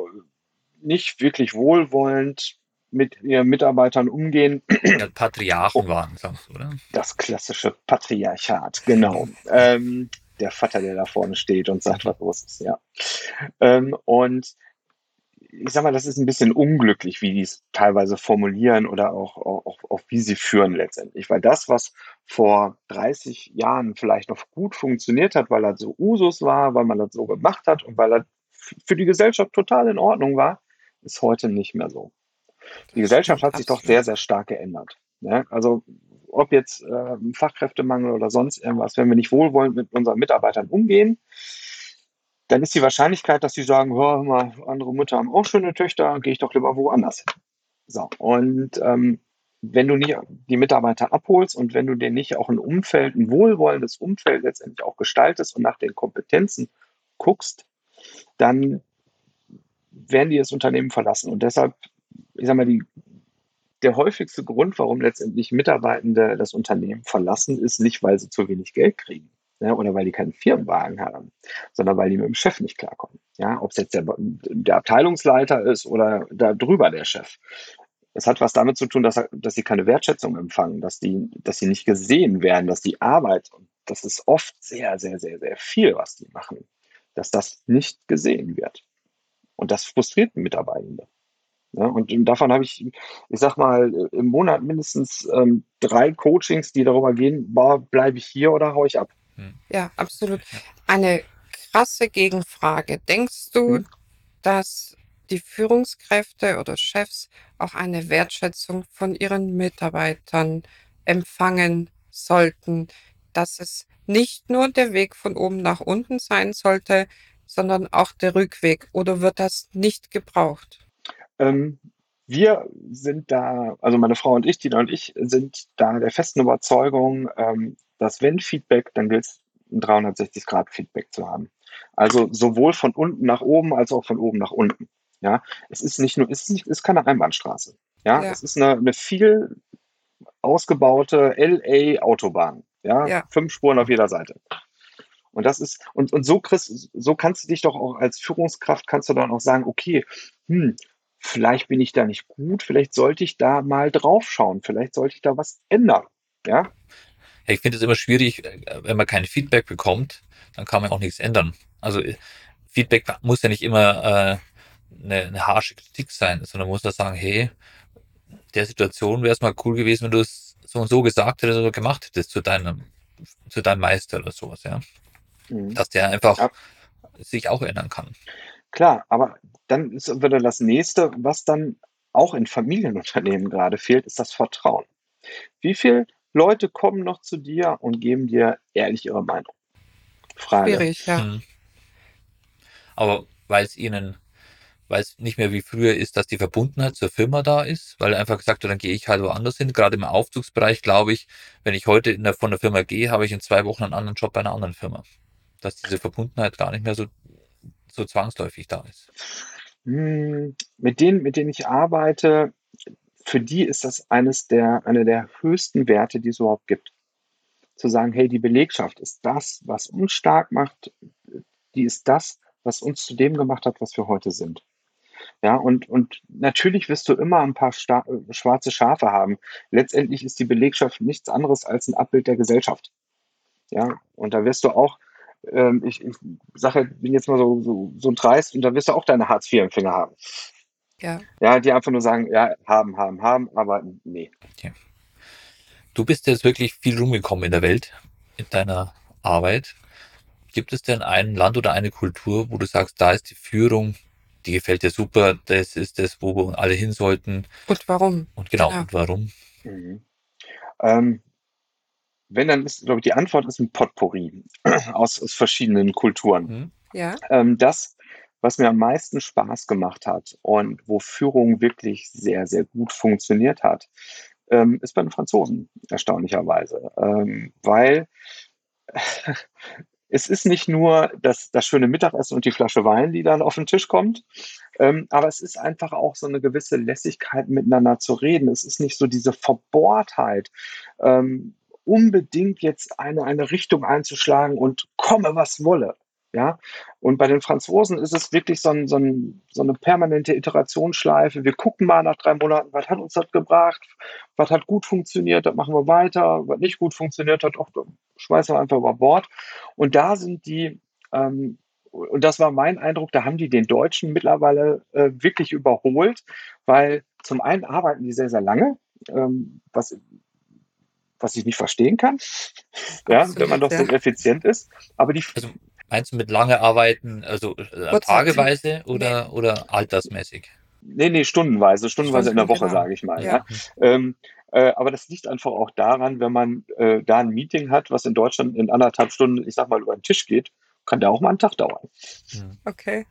nicht wirklich wohlwollend mit ihren Mitarbeitern umgehen. Ja, Patriarchen waren, sagst du, oder? Das klassische Patriarchat, genau. Ähm, der Vater, der da vorne steht und sagt, was los ist, ja. Ähm, und ich sag mal, das ist ein bisschen unglücklich, wie die es teilweise formulieren oder auch, auch, auch wie sie führen letztendlich. Weil das, was vor 30 Jahren vielleicht noch gut funktioniert hat, weil das so Usus war, weil man das so gemacht hat und weil das für die Gesellschaft total in Ordnung war, ist heute nicht mehr so. Die Gesellschaft hat sich doch sehr, sehr stark geändert. Ja, also ob jetzt äh, Fachkräftemangel oder sonst irgendwas, wenn wir nicht wohlwollend mit unseren Mitarbeitern umgehen, dann ist die Wahrscheinlichkeit, dass sie sagen, hör mal, andere Mütter haben auch schöne Töchter, gehe ich doch lieber woanders hin. So, und ähm, wenn du nicht die Mitarbeiter abholst und wenn du dir nicht auch ein Umfeld, ein wohlwollendes Umfeld letztendlich auch gestaltest und nach den Kompetenzen guckst, dann werden die das Unternehmen verlassen. Und deshalb, ich sag mal, die, der häufigste Grund, warum letztendlich Mitarbeitende das Unternehmen verlassen, ist nicht, weil sie zu wenig Geld kriegen ja, oder weil die keinen Firmenwagen haben, sondern weil die mit dem Chef nicht klarkommen. Ja, ob es jetzt der, der Abteilungsleiter ist oder da drüber der Chef. Es hat was damit zu tun, dass, dass sie keine Wertschätzung empfangen, dass, die, dass sie nicht gesehen werden, dass die Arbeit, und das ist oft sehr, sehr, sehr, sehr viel, was die machen, dass das nicht gesehen wird. Und das frustriert Mitarbeitende. Ja, und davon habe ich, ich sag mal, im Monat mindestens ähm, drei Coachings, die darüber gehen, bleibe ich hier oder haue ich ab. Ja, absolut. Eine krasse Gegenfrage. Denkst du, Hm. dass die Führungskräfte oder Chefs auch eine Wertschätzung von ihren Mitarbeitern empfangen sollten, dass es nicht nur der Weg von oben nach unten sein sollte, sondern auch der Rückweg? Oder wird das nicht gebraucht? Ähm, wir sind da, also meine Frau und ich, Tina und ich, sind da der festen Überzeugung, ähm, dass wenn Feedback, dann gilt es, ein 360-Grad-Feedback zu haben. Also sowohl von unten nach oben als auch von oben nach unten. Ja, es ist nicht nur, es ist, nicht, es ist keine Einbahnstraße. Ja, Ja. es ist eine, eine viel ausgebaute LA-Autobahn. Ja? Ja. fünf Spuren auf jeder Seite. Und das ist, und, und so, kriegst, so kannst du dich doch auch als Führungskraft, kannst du dann auch sagen, okay, hm, vielleicht bin ich da nicht gut, vielleicht sollte ich da mal drauf schauen, vielleicht sollte ich da was ändern. Ja, Ja, ich finde es immer schwierig, äh, wenn man kein Feedback bekommt, dann kann man auch nichts ändern. Also äh, Feedback muss ja nicht immer äh, eine, eine harsche Kritik sein, sondern muss da sagen, hey, der Situation wäre es mal cool gewesen, wenn du es so und so gesagt hättest oder gemacht hättest zu deinem, zu deinem Meister oder sowas, ja. Mhm. Dass der einfach Ja. sich auch ändern kann. Klar, aber dann ist wieder das nächste, was dann auch in Familienunternehmen gerade fehlt, ist das Vertrauen. Wie viele Leute kommen noch zu dir und geben dir ehrlich ihre Meinung? Frage. Schwierig, ja. Mhm. Aber weil es ihnen, weil es nicht mehr wie früher ist, dass die Verbundenheit zur Firma da ist, weil er einfach gesagt hat, dann gehe ich halt woanders hin. Gerade im Aufzugsbereich glaube ich, wenn ich heute in der, von der Firma gehe, habe ich in zwei Wochen einen anderen Job bei einer anderen Firma. Dass diese Verbundenheit gar nicht mehr so, so zwangsläufig da ist. Hm, Mit denen, mit denen ich arbeite, für die ist das eines der, eine der höchsten Werte, die es überhaupt gibt. Zu sagen, hey, die Belegschaft ist das, was uns stark macht, die ist das, was uns zu dem gemacht hat, was wir heute sind. Ja, und, und natürlich wirst du immer ein paar sta schwarze Schafe haben. Letztendlich ist die Belegschaft nichts anderes als ein Abbild der Gesellschaft. Ja, und da wirst du auch, ähm, ich, ich sage, bin jetzt mal so, so, so dreist, und da wirst du auch deine Hartz-IV-Empfänger haben. Ja. Ja, die einfach nur sagen, ja, haben, haben, haben, aber nee. Du bist jetzt wirklich viel rumgekommen in der Welt, in deiner Arbeit. Gibt es denn ein Land oder eine Kultur, wo du sagst, da ist die Führung, die gefällt dir super, das ist das, wo wir alle hin sollten? Und warum? Und genau, Genau. und warum? Mhm. Ähm, wenn, dann ist, glaube ich, die Antwort ist ein Potpourri aus, aus verschiedenen Kulturen. Hm? Ja. Ähm, das, was mir am meisten Spaß gemacht hat und wo Führung wirklich sehr, sehr gut funktioniert hat, ähm, ist bei den Franzosen, erstaunlicherweise. Ähm, weil es ist nicht nur das, das schöne Mittagessen und die Flasche Wein, die dann auf den Tisch kommt, ähm, aber es ist einfach auch so eine gewisse Lässigkeit, miteinander zu reden. Es ist nicht so diese Verbohrtheit, ähm, unbedingt jetzt eine, eine Richtung einzuschlagen und komme, was wolle. Ja, und bei den Franzosen ist es wirklich so, ein, so, ein, so eine permanente Iterationsschleife. Wir gucken mal nach drei Monaten, was hat uns das gebracht, was hat gut funktioniert, das machen wir weiter, was nicht gut funktioniert hat, auch schmeißen wir einfach über Bord. Und da sind die, ähm, und das war mein Eindruck, da haben die den Deutschen mittlerweile äh, wirklich überholt, weil zum einen arbeiten die sehr, sehr lange, ähm, was, was ich nicht verstehen kann, ja, wenn man doch so effizient ist. Aber die, Also meinst du mit lange arbeiten, also äh, tageweise oder, oder altersmäßig? nee, nee, stundenweise, stundenweise in der Stunden, Woche, genau. sage ich mal. Ja. Ja. Ähm, äh, aber das liegt einfach auch daran, wenn man äh, da ein Meeting hat, was in Deutschland in anderthalb Stunden, ich sag mal, über den Tisch geht, kann der auch mal einen Tag dauern. Okay.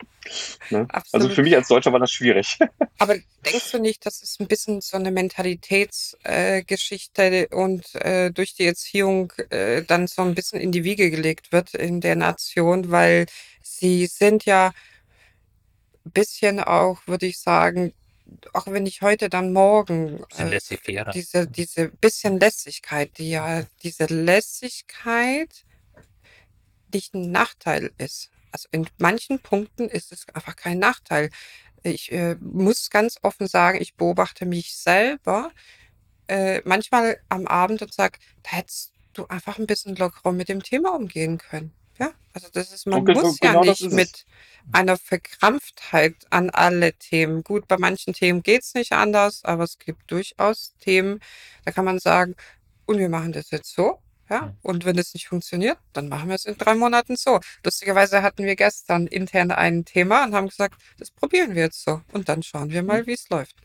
Ne? Also für mich als Deutscher war das schwierig. Aber denkst du nicht, das ist ein bisschen so eine Mentalitätsgeschichte äh, und äh, durch die Erziehung äh, dann so ein bisschen in die Wiege gelegt wird in der Nation, weil sie sind ja ein bisschen auch, würde ich sagen, auch wenn ich heute dann morgen äh, diese, diese bisschen Lässigkeit, die ja diese Lässigkeit nicht ein Nachteil ist. Also in manchen Punkten ist es einfach kein Nachteil. Ich äh, muss ganz offen sagen, ich beobachte mich selber äh, manchmal am Abend und sage, da hättest du einfach ein bisschen lockerer mit dem Thema umgehen können. Ja, also das ist, man ge- muss ja genau das nicht es. mit einer Verkrampftheit an alle Themen. Gut, bei manchen Themen geht's nicht anders, aber es gibt durchaus Themen, da kann man sagen, und wir machen das jetzt so. Ja, Mhm. und wenn es nicht funktioniert, dann machen wir es in drei Monaten so. Lustigerweise hatten wir gestern intern ein Thema und haben gesagt, das probieren wir jetzt so. Und dann schauen wir mal, wie es läuft.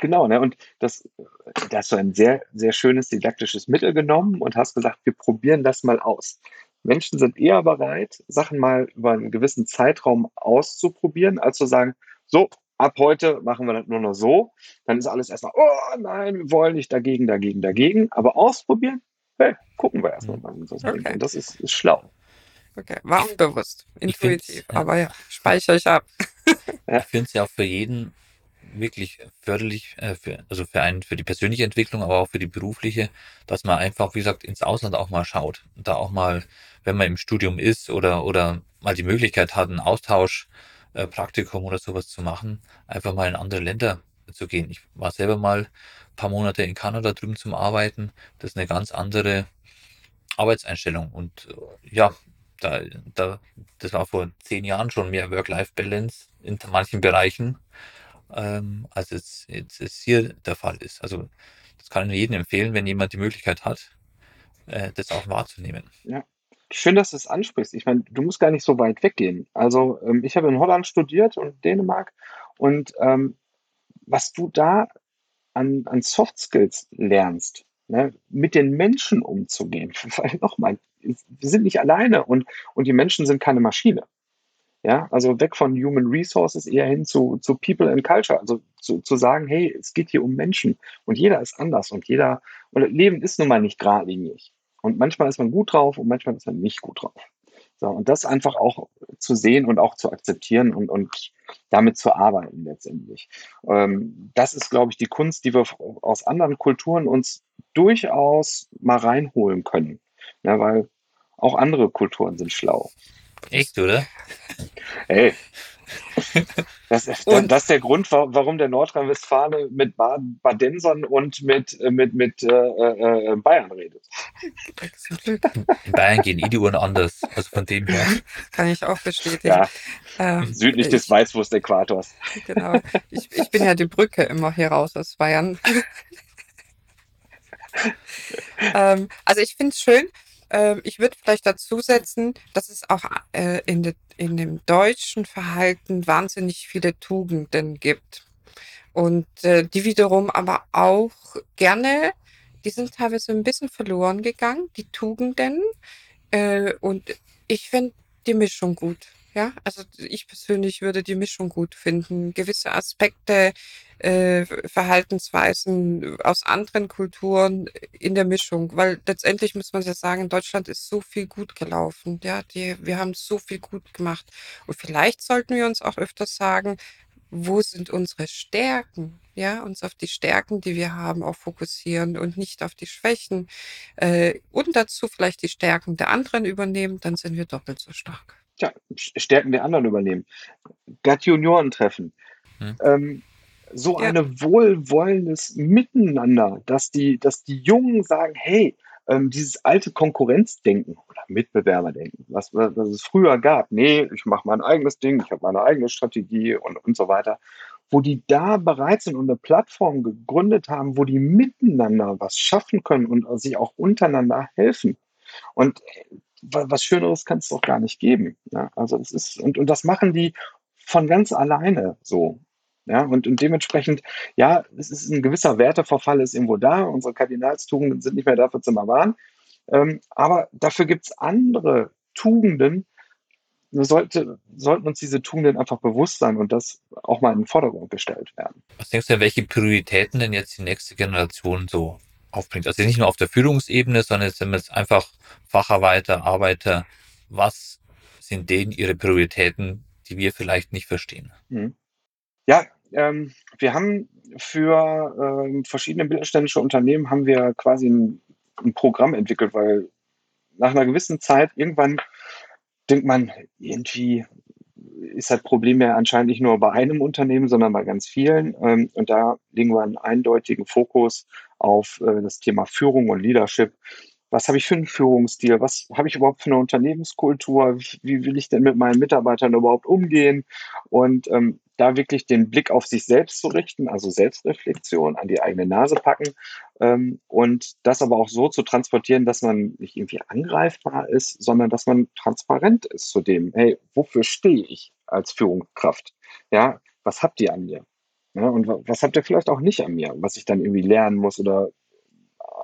Genau, ne? Und das, da hast du ein sehr, sehr schönes didaktisches Mittel genommen und hast gesagt, wir probieren das mal aus. Menschen sind eher bereit, Sachen mal über einen gewissen Zeitraum auszuprobieren, als zu sagen, so, ab heute machen wir das nur noch so. Dann ist alles erstmal, oh nein, wir wollen nicht dagegen, dagegen, dagegen. Aber ausprobieren, hey, gucken wir erstmal mal. Okay. Das ist, ist schlau. Okay, war unbewusst, intuitiv, aber ja, speichere ich ab. Ich finde es ja auch für jeden wirklich förderlich, äh, für, also für einen, für die persönliche Entwicklung, aber auch für die berufliche, dass man einfach, wie gesagt, ins Ausland auch mal schaut. Und da auch mal, wenn man im Studium ist oder, oder mal die Möglichkeit hat, einen Austausch, äh, Praktikum oder sowas zu machen, einfach mal in andere Länder zu gehen. Ich war selber mal ein paar Monate in Kanada drüben zum Arbeiten. Das ist eine ganz andere Arbeitseinstellung. Und äh, ja, da, da, das war vor zehn Jahren schon mehr Work-Life-Balance in manchen Bereichen ähm, als es jetzt es hier der Fall ist. Also das kann ich jedem empfehlen, wenn jemand die Möglichkeit hat, äh, das auch wahrzunehmen. Ja. Schön, dass du es ansprichst. Ich meine, du musst gar nicht so weit weggehen. Also ähm, ich habe in Holland studiert und Dänemark und ähm, was du da an, an Soft Skills lernst, ne, mit den Menschen umzugehen, weil nochmal, wir sind nicht alleine und, und die Menschen sind keine Maschine. Ja, also weg von Human Resources eher hin zu, zu People and Culture. Also zu, zu sagen, hey, es geht hier um Menschen und jeder ist anders und jeder, und Leben ist nun mal nicht geradlinig. Und manchmal ist man gut drauf und manchmal ist man nicht gut drauf. So, und das einfach auch zu sehen und auch zu akzeptieren und, und damit zu arbeiten letztendlich. Ähm, das ist, glaube ich, die Kunst, die wir aus anderen Kulturen uns durchaus mal reinholen können. Ja, weil auch andere Kulturen sind schlau. Echt, oder? Hey. Das, das, das, ist der Grund, warum der Nordrhein-Westfale mit Badensern und mit, mit, mit äh, äh, Bayern redet. In Bayern gehen eh die Uhren anders. Also von dem her. Kann ich auch bestätigen. Ja, ähm, südlich ich, des Weißwurst-Äquators. Genau. Ich, ich bin ja die Brücke immer hier raus aus Bayern. ähm, also ich finde es schön, ähm, ich würde vielleicht dazu setzen, dass es auch äh, in, de, in dem deutschen Verhalten wahnsinnig viele Tugenden gibt. Und äh, die wiederum aber auch gerne, die sind teilweise ein bisschen verloren gegangen, die Tugenden. Äh, und ich finde die Mischung gut. Ja, also ich persönlich würde die Mischung gut finden. Gewisse Aspekte, äh, Verhaltensweisen aus anderen Kulturen in der Mischung, weil letztendlich muss man ja sagen, in Deutschland ist so viel gut gelaufen. Ja, die, wir haben so viel gut gemacht. Und vielleicht sollten wir uns auch öfters sagen, wo sind unsere Stärken? Ja, uns auf die Stärken, die wir haben, auch fokussieren und nicht auf die Schwächen. Äh, und dazu vielleicht die Stärken der anderen übernehmen, dann sind wir doppelt so stark ja, Stärken der anderen übernehmen. Gatt Junioren-Treffen. Hm. Ähm, so ja. eine wohlwollendes Miteinander, dass die, dass die Jungen sagen, hey, ähm, dieses alte Konkurrenzdenken oder Mitbewerberdenken, was, was es früher gab, nee, ich mache mein eigenes Ding, ich habe meine eigene Strategie und, und so weiter, wo die da bereit sind und eine Plattform gegründet haben, wo die miteinander was schaffen können und sich auch untereinander helfen. Und was Schöneres kann es doch gar nicht geben. Ja, also es ist, und, und das machen die von ganz alleine so. Ja, und, und dementsprechend, ja, es ist ein gewisser Werteverfall ist irgendwo da. Unsere Kardinalstugenden sind nicht mehr dafür zu bewahren. Ähm, aber dafür gibt es andere Tugenden. Sollte, sollten uns diese Tugenden einfach bewusst sein und das auch mal in den Vordergrund gestellt werden. Was denkst du, welche Prioritäten denn jetzt die nächste Generation so aufbringt. Also nicht nur auf der Führungsebene, sondern jetzt sind wir jetzt einfach Facharbeiter, Arbeiter. Was sind denen ihre Prioritäten, die wir vielleicht nicht verstehen? Mhm. Ja, ähm, wir haben für ähm, verschiedene mittelständische Unternehmen haben wir quasi ein, ein Programm entwickelt, weil nach einer gewissen Zeit irgendwann denkt man, irgendwie ist das Problem ja anscheinend nicht nur bei einem Unternehmen, sondern bei ganz vielen. Ähm, und da legen wir einen eindeutigen Fokus auf äh, das Thema Führung und Leadership. Was habe ich für einen Führungsstil? Was habe ich überhaupt für eine Unternehmenskultur? Wie, will ich denn mit meinen Mitarbeitern überhaupt umgehen? Und ähm, da wirklich den Blick auf sich selbst zu richten, also Selbstreflexion, an die eigene Nase packen ähm, und das aber auch so zu transportieren, dass man nicht irgendwie angreifbar ist, sondern dass man transparent ist zu dem, hey, wofür stehe ich als Führungskraft? Ja, was habt ihr an mir? Ja, und was habt ihr vielleicht auch nicht an mir, was ich dann irgendwie lernen muss oder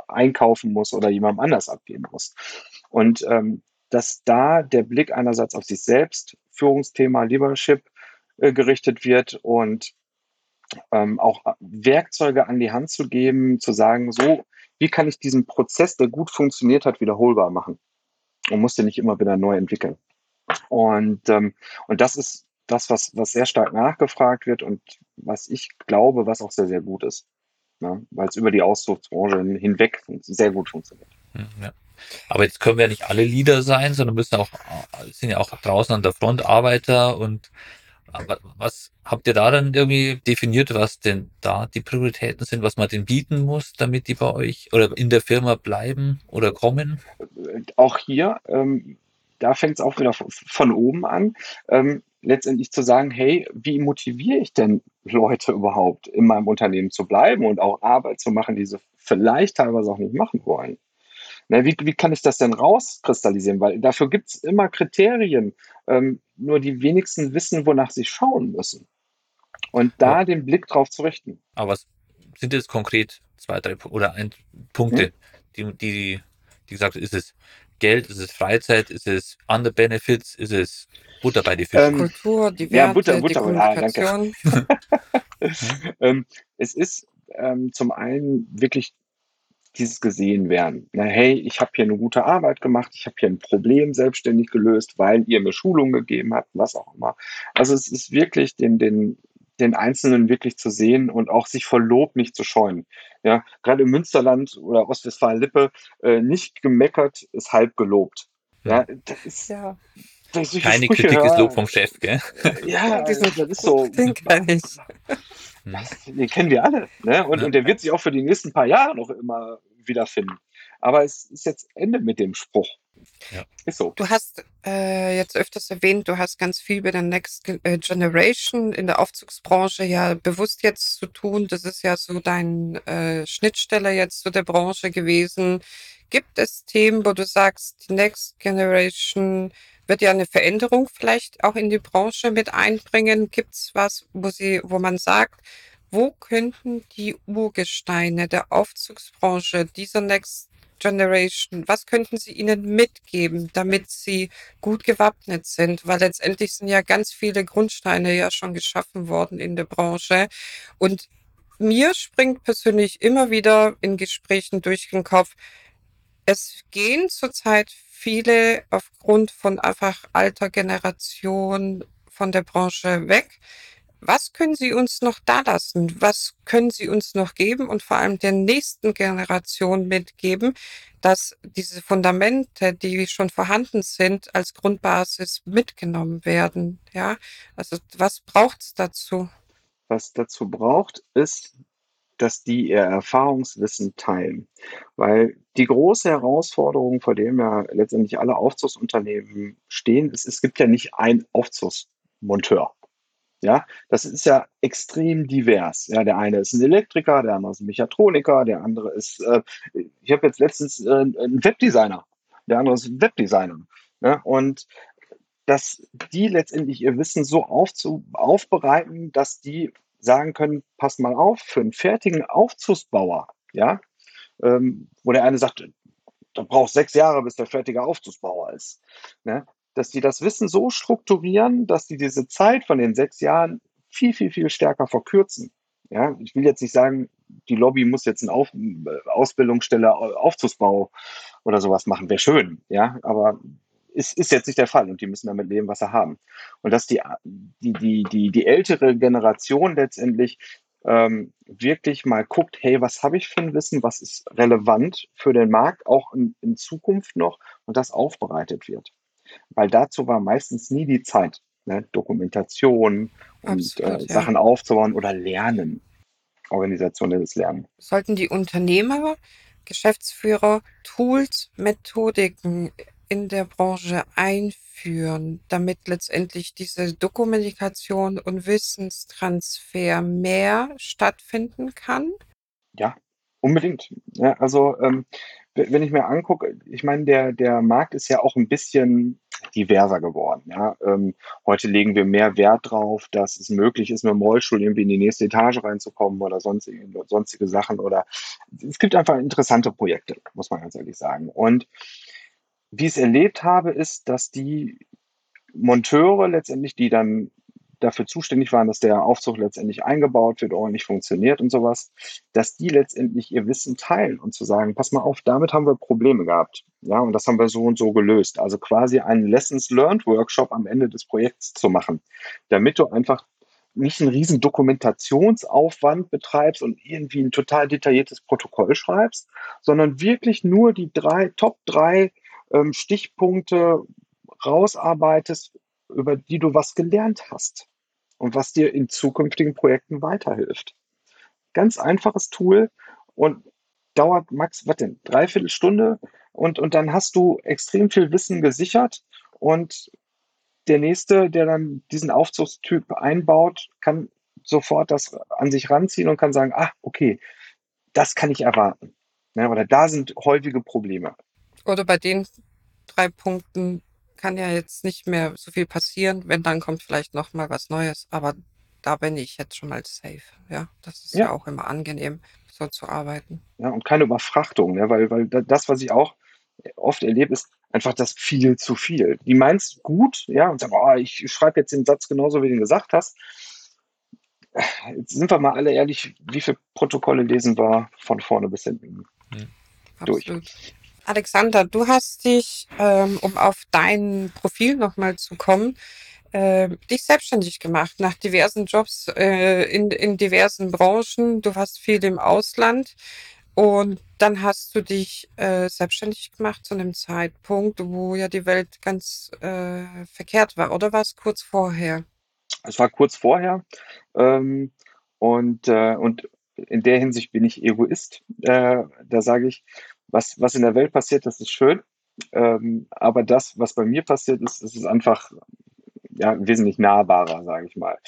einkaufen muss oder jemandem anders abgeben muss? Und ähm, dass da der Blick einerseits auf sich selbst, Führungsthema, Leadership, äh, gerichtet wird und ähm, auch Werkzeuge an die Hand zu geben, zu sagen, so, wie kann ich diesen Prozess, der gut funktioniert hat, wiederholbar machen? Und musste nicht immer wieder neu entwickeln. Und, ähm, und das ist das, was, was sehr stark nachgefragt wird und was ich glaube, was auch sehr, sehr gut ist. Ne? Weil es über die Ausdrucksbranche hinweg sehr gut funktioniert. Hm, ja. Aber jetzt können wir ja nicht alle Leader sein, sondern müssen auch, sind ja auch draußen an der Front Arbeiter und was habt ihr da dann irgendwie definiert, was denn da die Prioritäten sind, was man denen bieten muss, damit die bei euch oder in der Firma bleiben oder kommen? Auch hier, ähm, da fängt es auch wieder von oben an. Ähm, letztendlich zu sagen, hey, wie motiviere ich denn Leute überhaupt, in meinem Unternehmen zu bleiben und auch Arbeit zu machen, die sie vielleicht teilweise auch nicht machen wollen? Na, wie, wie kann ich das denn rauskristallisieren? Weil dafür gibt es immer Kriterien. Ähm, nur die wenigsten wissen, wonach sie schauen müssen. Und da ja. den Blick drauf zu richten. Aber was sind jetzt konkret zwei, drei oder ein, Punkte, hm? die, die, die gesagt ist es Geld, ist es Freizeit, ist es Under Benefits, ist es Butter bei die Fische? Ähm, Kultur, die Werte, ja, Butter, Butter, die Kommunikation. Ja, ähm, es ist ähm, zum einen wirklich dieses gesehen werden. Na, hey, ich habe hier eine gute Arbeit gemacht, ich habe hier ein Problem selbstständig gelöst, weil ihr mir Schulung gegeben habt, was auch immer. Also es ist wirklich den, den, den Einzelnen wirklich zu sehen und auch sich vor Lob nicht zu scheuen. Ja, gerade im Münsterland oder Ostwestfalen-Lippe äh, nicht gemeckert ist halb gelobt. Ja, das ist ja. Das ist Keine Sprüche, Kritik ist Lob vom Chef, gell? Ja, das ist so. Den kann ich. Das, den kennen wir alle. Ne? Und, ja. und der wird sich auch für die nächsten paar Jahre noch immer wiederfinden. Aber es ist jetzt Ende mit dem Spruch. Ja. Ist so. Du hast äh, jetzt öfters erwähnt, du hast ganz viel mit der Next äh, Generation in der Aufzugsbranche ja bewusst jetzt zu tun. Das ist ja so dein äh, Schnittstelle jetzt zu der Branche gewesen. Gibt es Themen, wo du sagst, die Next Generation wird ja eine Veränderung vielleicht auch in die Branche mit einbringen? Gibt es was, wo sie, wo man sagt, wo könnten die Urgesteine der Aufzugsbranche dieser Next Generation, was könnten Sie ihnen mitgeben, damit sie gut gewappnet sind? Weil letztendlich sind ja ganz viele Grundsteine ja schon geschaffen worden in der Branche. Und mir springt persönlich immer wieder in Gesprächen durch den Kopf, es gehen zurzeit viele aufgrund von einfach alter Generation von der Branche weg. Was können Sie uns noch da lassen? Was können Sie uns noch geben und vor allem der nächsten Generation mitgeben, dass diese Fundamente, die schon vorhanden sind, als Grundbasis mitgenommen werden? Ja, also was braucht es dazu? Was dazu braucht, ist, dass die ihr Erfahrungswissen teilen. Weil die große Herausforderung, vor dem ja letztendlich alle Aufzugsunternehmen stehen, ist, es gibt ja nicht ein Aufzugsmonteur. Ja, das ist ja extrem divers. Ja, der eine ist ein Elektriker, der andere ist ein Mechatroniker, der andere ist, äh, ich habe jetzt letztens äh, einen Webdesigner, der andere ist ein Webdesigner. Ja, und dass die letztendlich ihr Wissen so aufzu aufbereiten, dass die sagen können, pass mal auf, für einen fertigen Aufzugsbauer, ja, ähm, wo der eine sagt, da braucht sechs Jahre, bis der fertige Aufzugsbauer ist. Ne? Dass die das Wissen so strukturieren, dass die diese Zeit von den sechs Jahren viel, viel, viel stärker verkürzen. Ja, ich will jetzt nicht sagen, die Lobby muss jetzt eine Auf Ausbildungsstelle Aufzugsbau oder sowas machen. Wäre schön, ja, aber ist, ist jetzt nicht der Fall und die müssen damit leben, was sie haben. Und dass die, die, die, die, die ältere Generation letztendlich ähm, wirklich mal guckt, hey, was habe ich für ein Wissen, was ist relevant für den Markt, auch in, in Zukunft noch und das aufbereitet wird weil dazu war meistens nie die Zeit. Ne? Dokumentation und Absolut, äh, ja. Sachen aufzubauen oder Lernen. Organisationelles Lernen. Sollten die Unternehmer, Geschäftsführer Tools, Methodiken in der Branche einführen, damit letztendlich diese Dokumentation und Wissenstransfer mehr stattfinden kann? Ja, unbedingt. Ja, also ähm, wenn ich mir angucke, ich meine, der, der Markt ist ja auch ein bisschen diverser geworden. Ja? Ähm, heute legen wir mehr Wert drauf, dass es möglich ist, mit dem Rollstuhl irgendwie in die nächste Etage reinzukommen oder sonstige, sonstige Sachen. Oder es gibt einfach interessante Projekte, muss man ganz ehrlich sagen. Und wie ich es erlebt habe, ist, dass die Monteure letztendlich, die dann dafür zuständig waren, dass der Aufzug letztendlich eingebaut wird, ordentlich funktioniert und sowas, dass die letztendlich ihr Wissen teilen und zu sagen, pass mal auf, damit haben wir Probleme gehabt. Ja, und das haben wir so und so gelöst. Also quasi einen Lessons Learned Workshop am Ende des Projekts zu machen, damit du einfach nicht einen riesen Dokumentationsaufwand betreibst und irgendwie ein total detailliertes Protokoll schreibst, sondern wirklich nur die drei, Top drei ähm, Stichpunkte rausarbeitest, über die du was gelernt hast und was dir in zukünftigen Projekten weiterhilft. Ganz einfaches Tool und dauert max, was denn, dreiviertel Stunde und, und dann hast du extrem viel Wissen gesichert und der nächste, der dann diesen Aufzugstyp einbaut, kann sofort das an sich ranziehen und kann sagen, ah, okay, das kann ich erwarten. Ja, oder da sind häufige Probleme. Oder bei den drei Punkten kann ja jetzt nicht mehr so viel passieren. Wenn, dann kommt vielleicht noch mal was Neues. Aber da bin ich jetzt schon mal safe. Ja, das ist ja, ja auch immer angenehm, so zu arbeiten. Ja, und keine Überfrachtung, ne? weil, weil das, was ich auch oft erlebe, ist einfach das viel zu viel. Die meinst gut, ja, und sagen, oh, ich schreibe jetzt den Satz genauso, wie du ihn gesagt hast. Jetzt sind wir mal alle ehrlich, wie viele Protokolle lesen wir von vorne bis hinten mhm. durch? Alexander, du hast dich, ähm, um auf dein Profil nochmal zu kommen, äh, dich selbstständig gemacht nach diversen Jobs äh, in, in diversen Branchen. Du warst viel im Ausland und dann hast du dich äh, selbstständig gemacht zu einem Zeitpunkt, wo ja die Welt ganz äh, verkehrt war, oder war es kurz vorher? Es war kurz vorher ähm, und, äh, und in der Hinsicht bin ich Egoist. Äh, da sage ich, was, was in der Welt passiert, das ist schön. Ähm, aber das, was bei mir passiert ist, das ist einfach ja, wesentlich nahbarer, sage ich mal.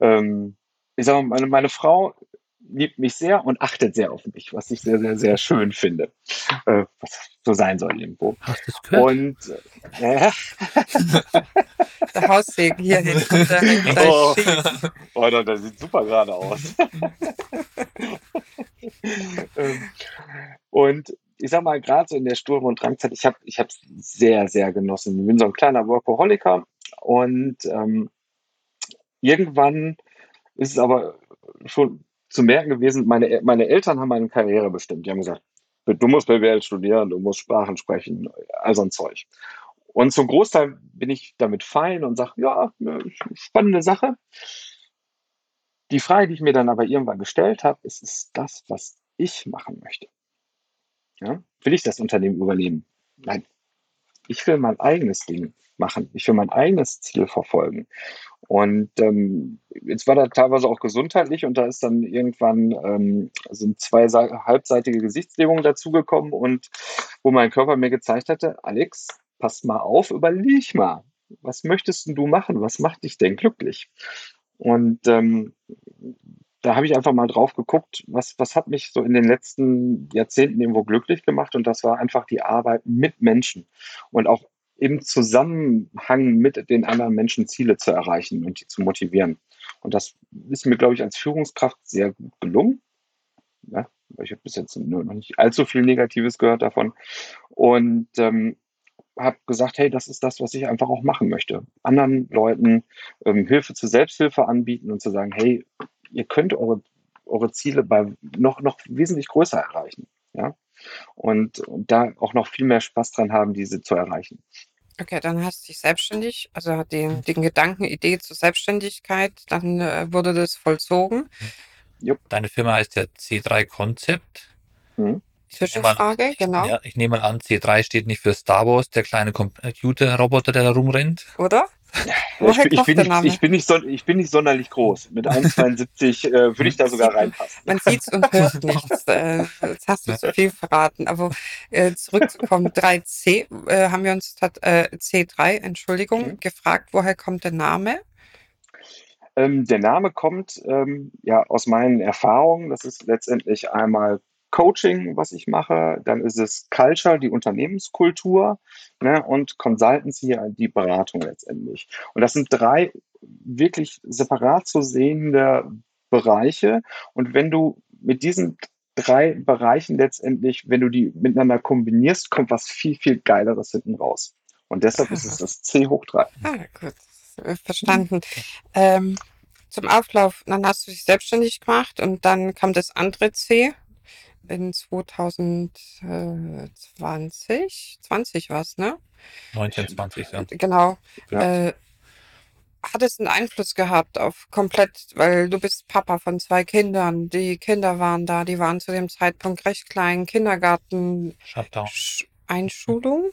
Ähm, ich sage mal, meine, meine Frau liebt mich sehr und achtet sehr auf mich, was ich sehr, sehr, sehr schön finde. Äh, was so sein soll irgendwo. Hast du gehört? Und äh, der Haussegen hier hinten. Oh, oh das sieht super gerade aus. Ähm, und ich sag mal, gerade so in der Sturm- und Drangzeit, ich habe ich es sehr, sehr genossen. Ich bin so ein kleiner Workaholiker und ähm, irgendwann ist es aber schon zu merken gewesen, meine, meine Eltern haben meine Karriere bestimmt. Die haben gesagt, du musst BWL studieren, du musst Sprachen sprechen, all so ein Zeug. Und zum Großteil bin ich damit fein und sage, ja, spannende Sache. Die Frage, die ich mir dann aber irgendwann gestellt habe, ist, ist das, was ich machen möchte? Ja? Will ich das Unternehmen übernehmen? Nein. Ich will mein eigenes Ding machen. Ich will mein eigenes Ziel verfolgen. Und ähm, jetzt war da teilweise auch gesundheitlich und da ist dann irgendwann ähm, sind zwei halbseitige Gesichtslähmungen dazugekommen und wo mein Körper mir gezeigt hatte, Alex, pass mal auf, überleg mal, was möchtest du machen? Was macht dich denn glücklich? Und ähm, da habe ich einfach mal drauf geguckt, was, was hat mich so in den letzten Jahrzehnten irgendwo glücklich gemacht. Und das war einfach die Arbeit mit Menschen und auch im Zusammenhang mit den anderen Menschen Ziele zu erreichen und die zu motivieren. Und das ist mir, glaube ich, als Führungskraft sehr gut gelungen. Ja, ich habe bis jetzt nur noch nicht allzu viel Negatives gehört davon. Und ähm, habe gesagt, hey, das ist das, was ich einfach auch machen möchte. Anderen Leuten ähm, Hilfe zur Selbsthilfe anbieten und zu sagen, hey, ihr könnt eure, eure Ziele bei noch, noch wesentlich größer erreichen. Ja? Und, und da auch noch viel mehr Spaß dran haben, diese zu erreichen. Okay, dann hast du dich selbstständig, also den, den Gedanken, Idee zur Selbstständigkeit, dann äh, wurde das vollzogen. Jupp. Deine Firma heißt ja C3 Concept. Mhm. Zwischenfrage, genau. Ja, ich nehme mal an, C3 steht nicht für Star Wars, der kleine Computerroboter, der da rumrennt. Oder? ich, bin, ich, bin nicht, ich, bin nicht so, ich bin nicht sonderlich groß. Mit 1,72 äh, würde ich da sogar reinpassen. Man sieht es und hört nichts. Äh, jetzt hast du zu viel verraten. Aber äh, zurückzukommen, 3C, äh, haben wir uns äh, C3, Entschuldigung, mhm. gefragt, woher kommt der Name? Ähm, der Name kommt ähm, ja aus meinen Erfahrungen. Das ist letztendlich einmal Coaching, was ich mache, dann ist es Culture, die Unternehmenskultur ne, und Consultancy, die Beratung letztendlich. Und das sind drei wirklich separat zu sehende Bereiche. Und wenn du mit diesen drei Bereichen letztendlich, wenn du die miteinander kombinierst, kommt was viel, viel Geileres hinten raus. Und deshalb ist es das C hoch 3. Ah, gut. verstanden. Ähm, zum Auflauf, dann hast du dich selbstständig gemacht und dann kam das andere C in 2020. 20 war es, ne? 19, 20, ja. Genau. Ja. Äh, hat es einen Einfluss gehabt auf komplett, weil du bist Papa von zwei Kindern. Die Kinder waren da, die waren zu dem Zeitpunkt recht klein. Kindergarten, Shutdown. Sch- Einschulung.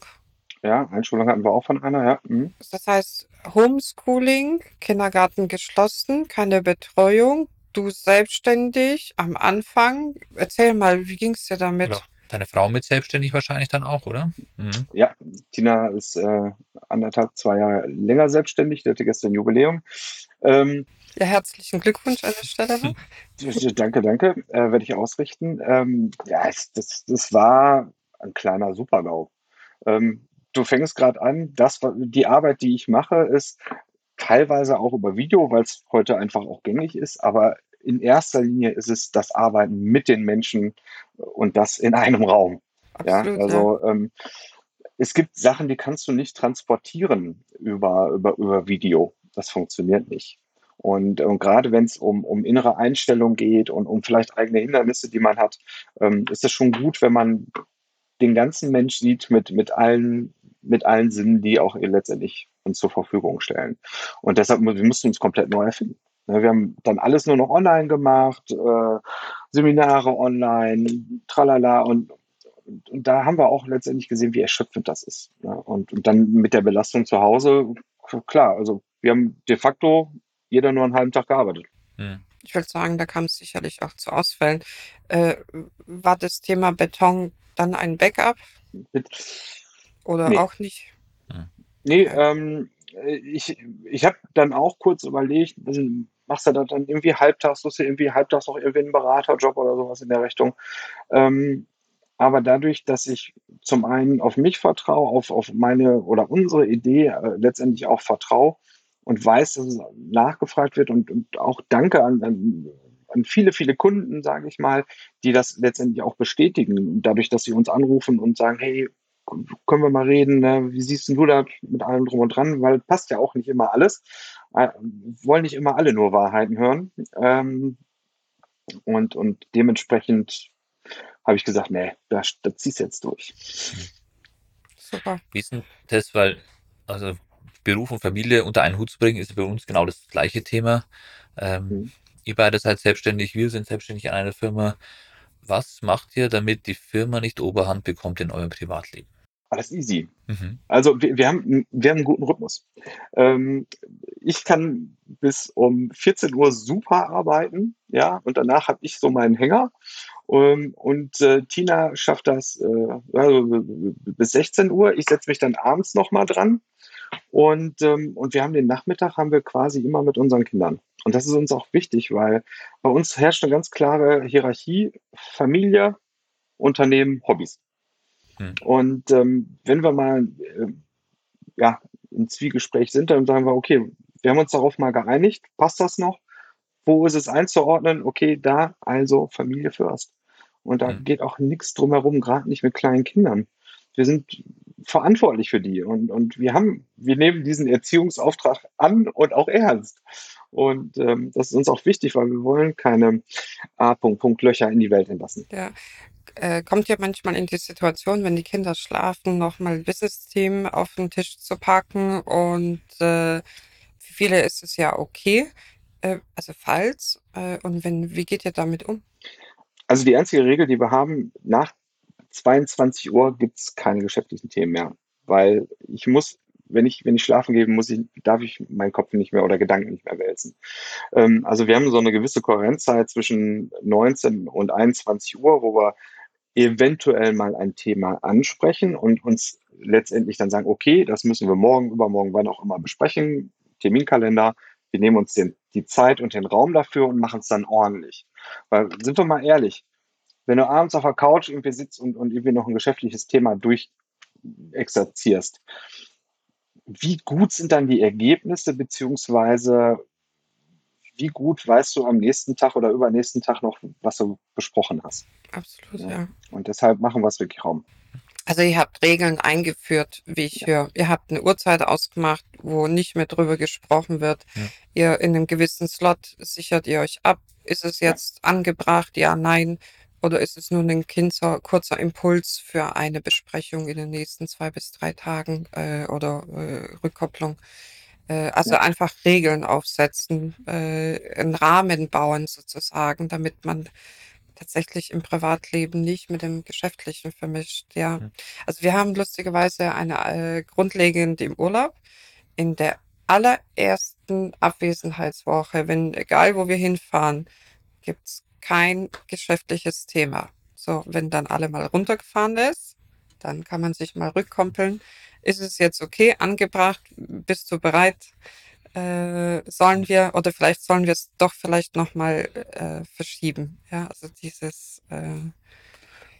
Ja, Einschulung hatten wir auch von einer, ja. Mhm. Das heißt Homeschooling, Kindergarten geschlossen, keine Betreuung, du selbstständig am Anfang. Erzähl mal, wie ging es dir damit? Ja. Deine Frau mit selbstständig wahrscheinlich dann auch, oder? Mhm. Ja, Tina ist äh, anderthalb, zwei Jahre länger selbstständig, die hatte gestern Jubiläum. Ähm, Ja, herzlichen Glückwunsch an der Stelle. noch. danke, danke, äh, werde ich ausrichten. Ähm, ja, es, das, das war ein kleiner Supergau. Ähm, du fängst gerade an, das, die Arbeit, die ich mache, ist teilweise auch über Video, weil es heute einfach auch gängig ist, aber in erster Linie ist es das Arbeiten mit den Menschen und das in einem Raum. Ja, Absolut, ja. also ähm, es gibt Sachen, die kannst du nicht transportieren über, über, über Video. Das funktioniert nicht. Und, und gerade wenn es um, um innere Einstellung geht und um vielleicht eigene Hindernisse, die man hat, ähm, ist es schon gut, wenn man den ganzen Mensch sieht mit, mit allen, mit allen Sinnen, die auch letztendlich uns zur Verfügung stellen. Und deshalb wir mussten uns komplett neu erfinden. Ja, Wir haben dann alles nur noch online gemacht, äh, Seminare online, tralala und, und, und da haben wir auch letztendlich gesehen, wie erschöpfend das ist. Ja, und, und dann mit der Belastung zu Hause, klar, also wir haben de facto jeder nur einen halben Tag gearbeitet. Mhm. Ich würde sagen, da kam es sicherlich auch zu Ausfällen. Äh, war das Thema Beton dann ein Backup Mit, oder Nee. auch nicht? Nee, ähm, ich, ich habe dann auch kurz überlegt, machst du das dann irgendwie halbtags, suchst du irgendwie halbtags noch irgendwie einen Beraterjob oder sowas in der Richtung. Ähm, aber dadurch, dass ich zum einen auf mich vertraue, auf, auf meine oder unsere Idee äh, letztendlich auch vertraue und weiß, dass es nachgefragt wird und, und auch danke an, an, an viele, viele Kunden, sage ich mal, die das letztendlich auch bestätigen, dadurch, dass sie uns anrufen und sagen, hey, können wir mal reden, ne? wie siehst denn du das mit allem drum und dran, weil passt ja auch nicht immer alles, äh, wollen nicht immer alle nur Wahrheiten hören ähm, und, und dementsprechend habe ich gesagt, nee, das, das ziehst du jetzt durch. Super. Wie ist denn das, weil, also Beruf und Familie unter einen Hut zu bringen, ist bei uns genau das gleiche Thema. Ähm, Mhm. Ihr beide seid selbstständig, wir sind selbstständig in einer Firma. Was macht ihr, damit die Firma nicht Oberhand bekommt in eurem Privatleben? Alles easy. Mhm. Also wir, wir, haben, wir haben einen guten Rhythmus. Ähm, ich kann bis um 14 Uhr super arbeiten, ja, und danach habe ich so meinen Hänger. Ähm, und äh, Tina schafft das äh, also bis 16 Uhr. Ich setze mich dann abends nochmal dran. Und, ähm, und wir haben den Nachmittag haben wir quasi immer mit unseren Kindern. Und das ist uns auch wichtig, weil bei uns herrscht eine ganz klare Hierarchie, Familie, Unternehmen, Hobbys. Hm. Und ähm, wenn wir mal äh, ja, im Zwiegespräch sind, dann sagen wir, okay, wir haben uns darauf mal geeinigt, passt das noch? Wo ist es einzuordnen? Okay, da also Familie first. Und da Mhm. geht auch nichts drumherum, gerade nicht mit kleinen Kindern. Wir sind verantwortlich für die und, und wir haben, wir nehmen diesen Erziehungsauftrag an und auch ernst. Und ähm, das ist uns auch wichtig, weil wir wollen keine A. Punkt, Punkt Löcher in die Welt entlassen. Ja. Äh, kommt ihr manchmal in die Situation, wenn die Kinder schlafen, nochmal Business-Themen auf den Tisch zu packen und äh, für viele ist es ja okay, äh, also falls, äh, und wenn, wie geht ihr damit um? Also die einzige Regel, die wir haben, nach 22 Uhr gibt es keine geschäftlichen Themen mehr. Weil ich muss, wenn ich, wenn ich schlafen gehe, muss ich, darf ich meinen Kopf nicht mehr oder Gedanken nicht mehr wälzen. Ähm, also wir haben so eine gewisse Kohärenzzeit zwischen 19 und 21 Uhr, wo wir eventuell mal ein Thema ansprechen und uns letztendlich dann sagen, okay, das müssen wir morgen, übermorgen, wann auch immer besprechen, Terminkalender, wir nehmen uns den, die Zeit und den Raum dafür und machen es dann ordentlich. Weil, sind wir mal ehrlich, wenn du abends auf der Couch irgendwie sitzt und, und irgendwie noch ein geschäftliches Thema durchexerzierst, wie gut sind dann die Ergebnisse, beziehungsweise wie gut weißt du am nächsten Tag oder übernächsten Tag noch, was du besprochen hast? Absolut, Ja. ja. Und deshalb machen wir es wirklich Raum. Also ihr habt Regeln eingeführt, wie ich höre. Ihr habt eine Uhrzeit ausgemacht, wo nicht mehr drüber gesprochen wird. Ja. Ihr in einem gewissen Slot sichert ihr euch ab. Ist es jetzt angebracht? Ja, nein. Oder ist es nur ein kinzer, kurzer Impuls für eine Besprechung in den nächsten zwei bis drei Tagen äh, oder äh, Rückkopplung? Äh, also Ja. einfach Regeln aufsetzen, äh, einen Rahmen bauen sozusagen, damit man tatsächlich im Privatleben nicht mit dem Geschäftlichen vermischt. Ja, Mhm. also wir haben lustigerweise eine äh, grundlegend im Urlaub in der allerersten Abwesenheitswoche, wenn egal wo wir hinfahren, gibt's kein geschäftliches Thema. So, wenn dann alle mal runtergefahren ist, dann kann man sich mal rückkoppeln. Ist es jetzt okay, angebracht? Bist du bereit? Äh, sollen wir oder vielleicht sollen wir es doch vielleicht noch mal äh, verschieben? Ja, also dieses äh,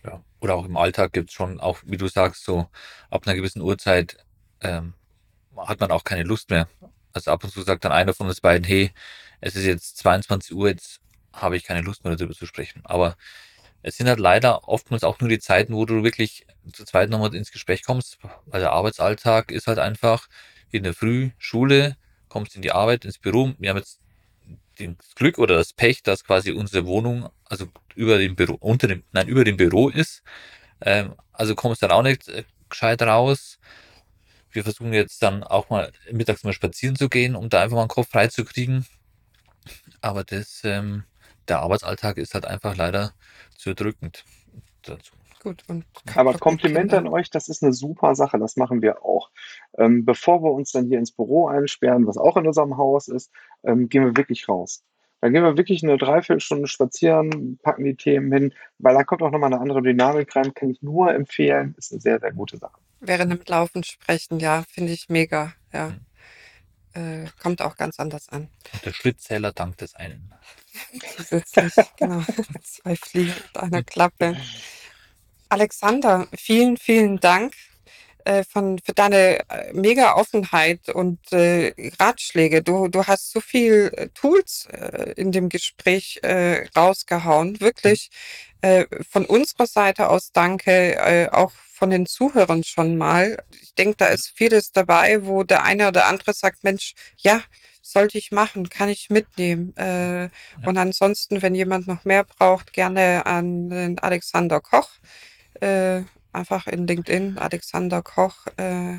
Ja. Oder auch im Alltag gibt's schon, auch wie du sagst, so ab einer gewissen Uhrzeit ähm, hat man auch keine Lust mehr. Also ab und zu sagt dann einer von uns beiden, hey, es ist jetzt 22 Uhr, jetzt habe ich keine Lust mehr darüber zu sprechen. Aber es sind halt leider oftmals auch nur die Zeiten, wo du wirklich zu zweit nochmal ins Gespräch kommst, weil der Arbeitsalltag ist halt einfach in der Früh, Schule, kommst in die Arbeit, ins Büro. Wir haben jetzt das Glück oder das Pech, dass quasi unsere Wohnung, also über dem Büro, unter dem, nein, über dem Büro ist. Ähm, also kommst dann auch nicht äh, gescheit raus. Wir versuchen jetzt dann auch mal mittags mal spazieren zu gehen, um da einfach mal den Kopf frei zu kriegen. Aber das, ähm, der Arbeitsalltag ist halt einfach leider zu erdrückend dazu. gut und Aber Komplimente an euch, das ist eine super Sache, das machen wir auch. Ähm, bevor wir uns dann hier ins Büro einsperren, was auch in unserem Haus ist, ähm, gehen wir wirklich raus. Dann gehen wir wirklich eine Dreiviertelstunde spazieren, packen die Themen hin, weil da kommt auch nochmal eine andere Dynamik rein, kann ich nur empfehlen, ist eine sehr, sehr gute Sache. Während dem Laufen sprechen, ja, finde ich mega, ja. Mhm. Äh, kommt auch ganz anders an. Und der Schrittzähler dankt des einen. Zusätzlich, genau. Zwei Fliegen mit einer Klappe. Alexander, vielen, vielen Dank äh, von, für deine äh, mega Offenheit und äh, Ratschläge. Du, du hast so viel äh, Tools äh, in dem Gespräch äh, rausgehauen. Wirklich äh, von unserer Seite aus danke, äh, auch von den Zuhörern schon mal. Ich denke, da ist vieles dabei, wo der eine oder andere sagt, Mensch, ja, sollte ich machen, kann ich mitnehmen. Äh, und ansonsten, wenn jemand noch mehr braucht, gerne an den Alexander Koch. Äh, einfach in LinkedIn, Alexander Koch äh,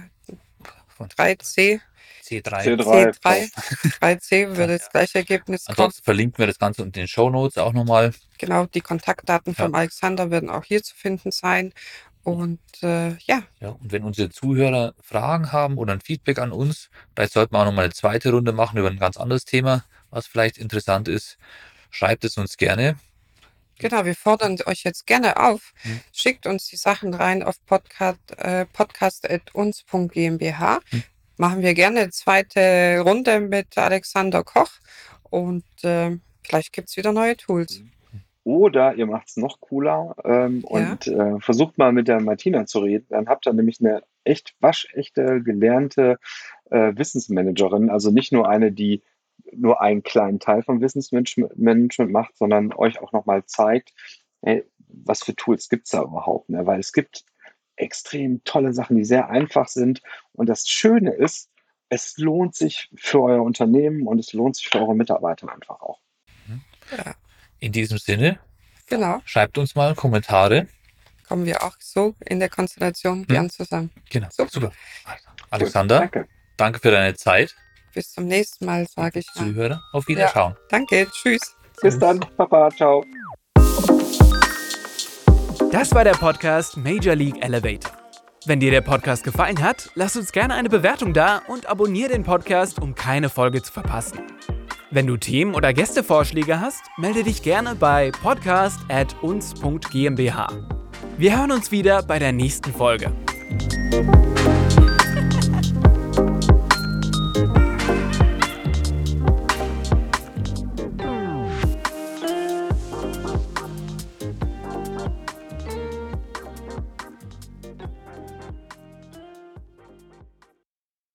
Von 3C, C3. C3. C3, 3C würde das gleiche Ergebnis kommen. Ansonsten verlinken wir das Ganze unter den Show Notes auch nochmal. Genau, die Kontaktdaten Ja. vom Alexander werden auch hier zu finden sein. Und äh, ja, Ja, und wenn unsere Zuhörer Fragen haben oder ein Feedback an uns, vielleicht sollten wir auch nochmal eine zweite Runde machen über ein ganz anderes Thema, was vielleicht interessant ist. Schreibt es uns gerne. Genau, wir fordern euch jetzt gerne auf. Mhm. Schickt uns die Sachen rein auf podcast, äh, podcast.uns.gmbH. Mhm. Machen wir gerne eine zweite Runde mit Alexander Koch und äh, vielleicht gibt's wieder neue Tools. Oder ihr macht es noch cooler ähm, Ja. und äh, versucht mal mit der Martina zu reden. Dann habt ihr nämlich eine echt waschechte, gelernte äh, Wissensmanagerin. Also nicht nur eine, die nur einen kleinen Teil vom Wissensmanagement macht, sondern euch auch nochmal zeigt, hey, was für Tools gibt's da überhaupt. Ne? Weil es gibt extrem tolle Sachen, die sehr einfach sind. Und das Schöne ist, es lohnt sich für euer Unternehmen und es lohnt sich für eure Mitarbeiter einfach auch. Ja, In diesem Sinne, genau. schreibt uns mal Kommentare. Kommen wir auch so in der Konstellation gern zusammen. Genau, Super. super. Alexander, Danke. danke für deine Zeit. Bis zum nächsten Mal, sage ich mal. Zuhörer, auf Wiederschauen. Danke, tschüss. Bis dann, Papa, ciao. Das war der Podcast Major League Elevator. Wenn dir der Podcast gefallen hat, lass uns gerne eine Bewertung da und abonniere den Podcast, um keine Folge zu verpassen. Wenn du Themen oder Gästevorschläge hast, melde dich gerne bei podcast@uns.gmbH. Wir hören uns wieder bei der nächsten Folge.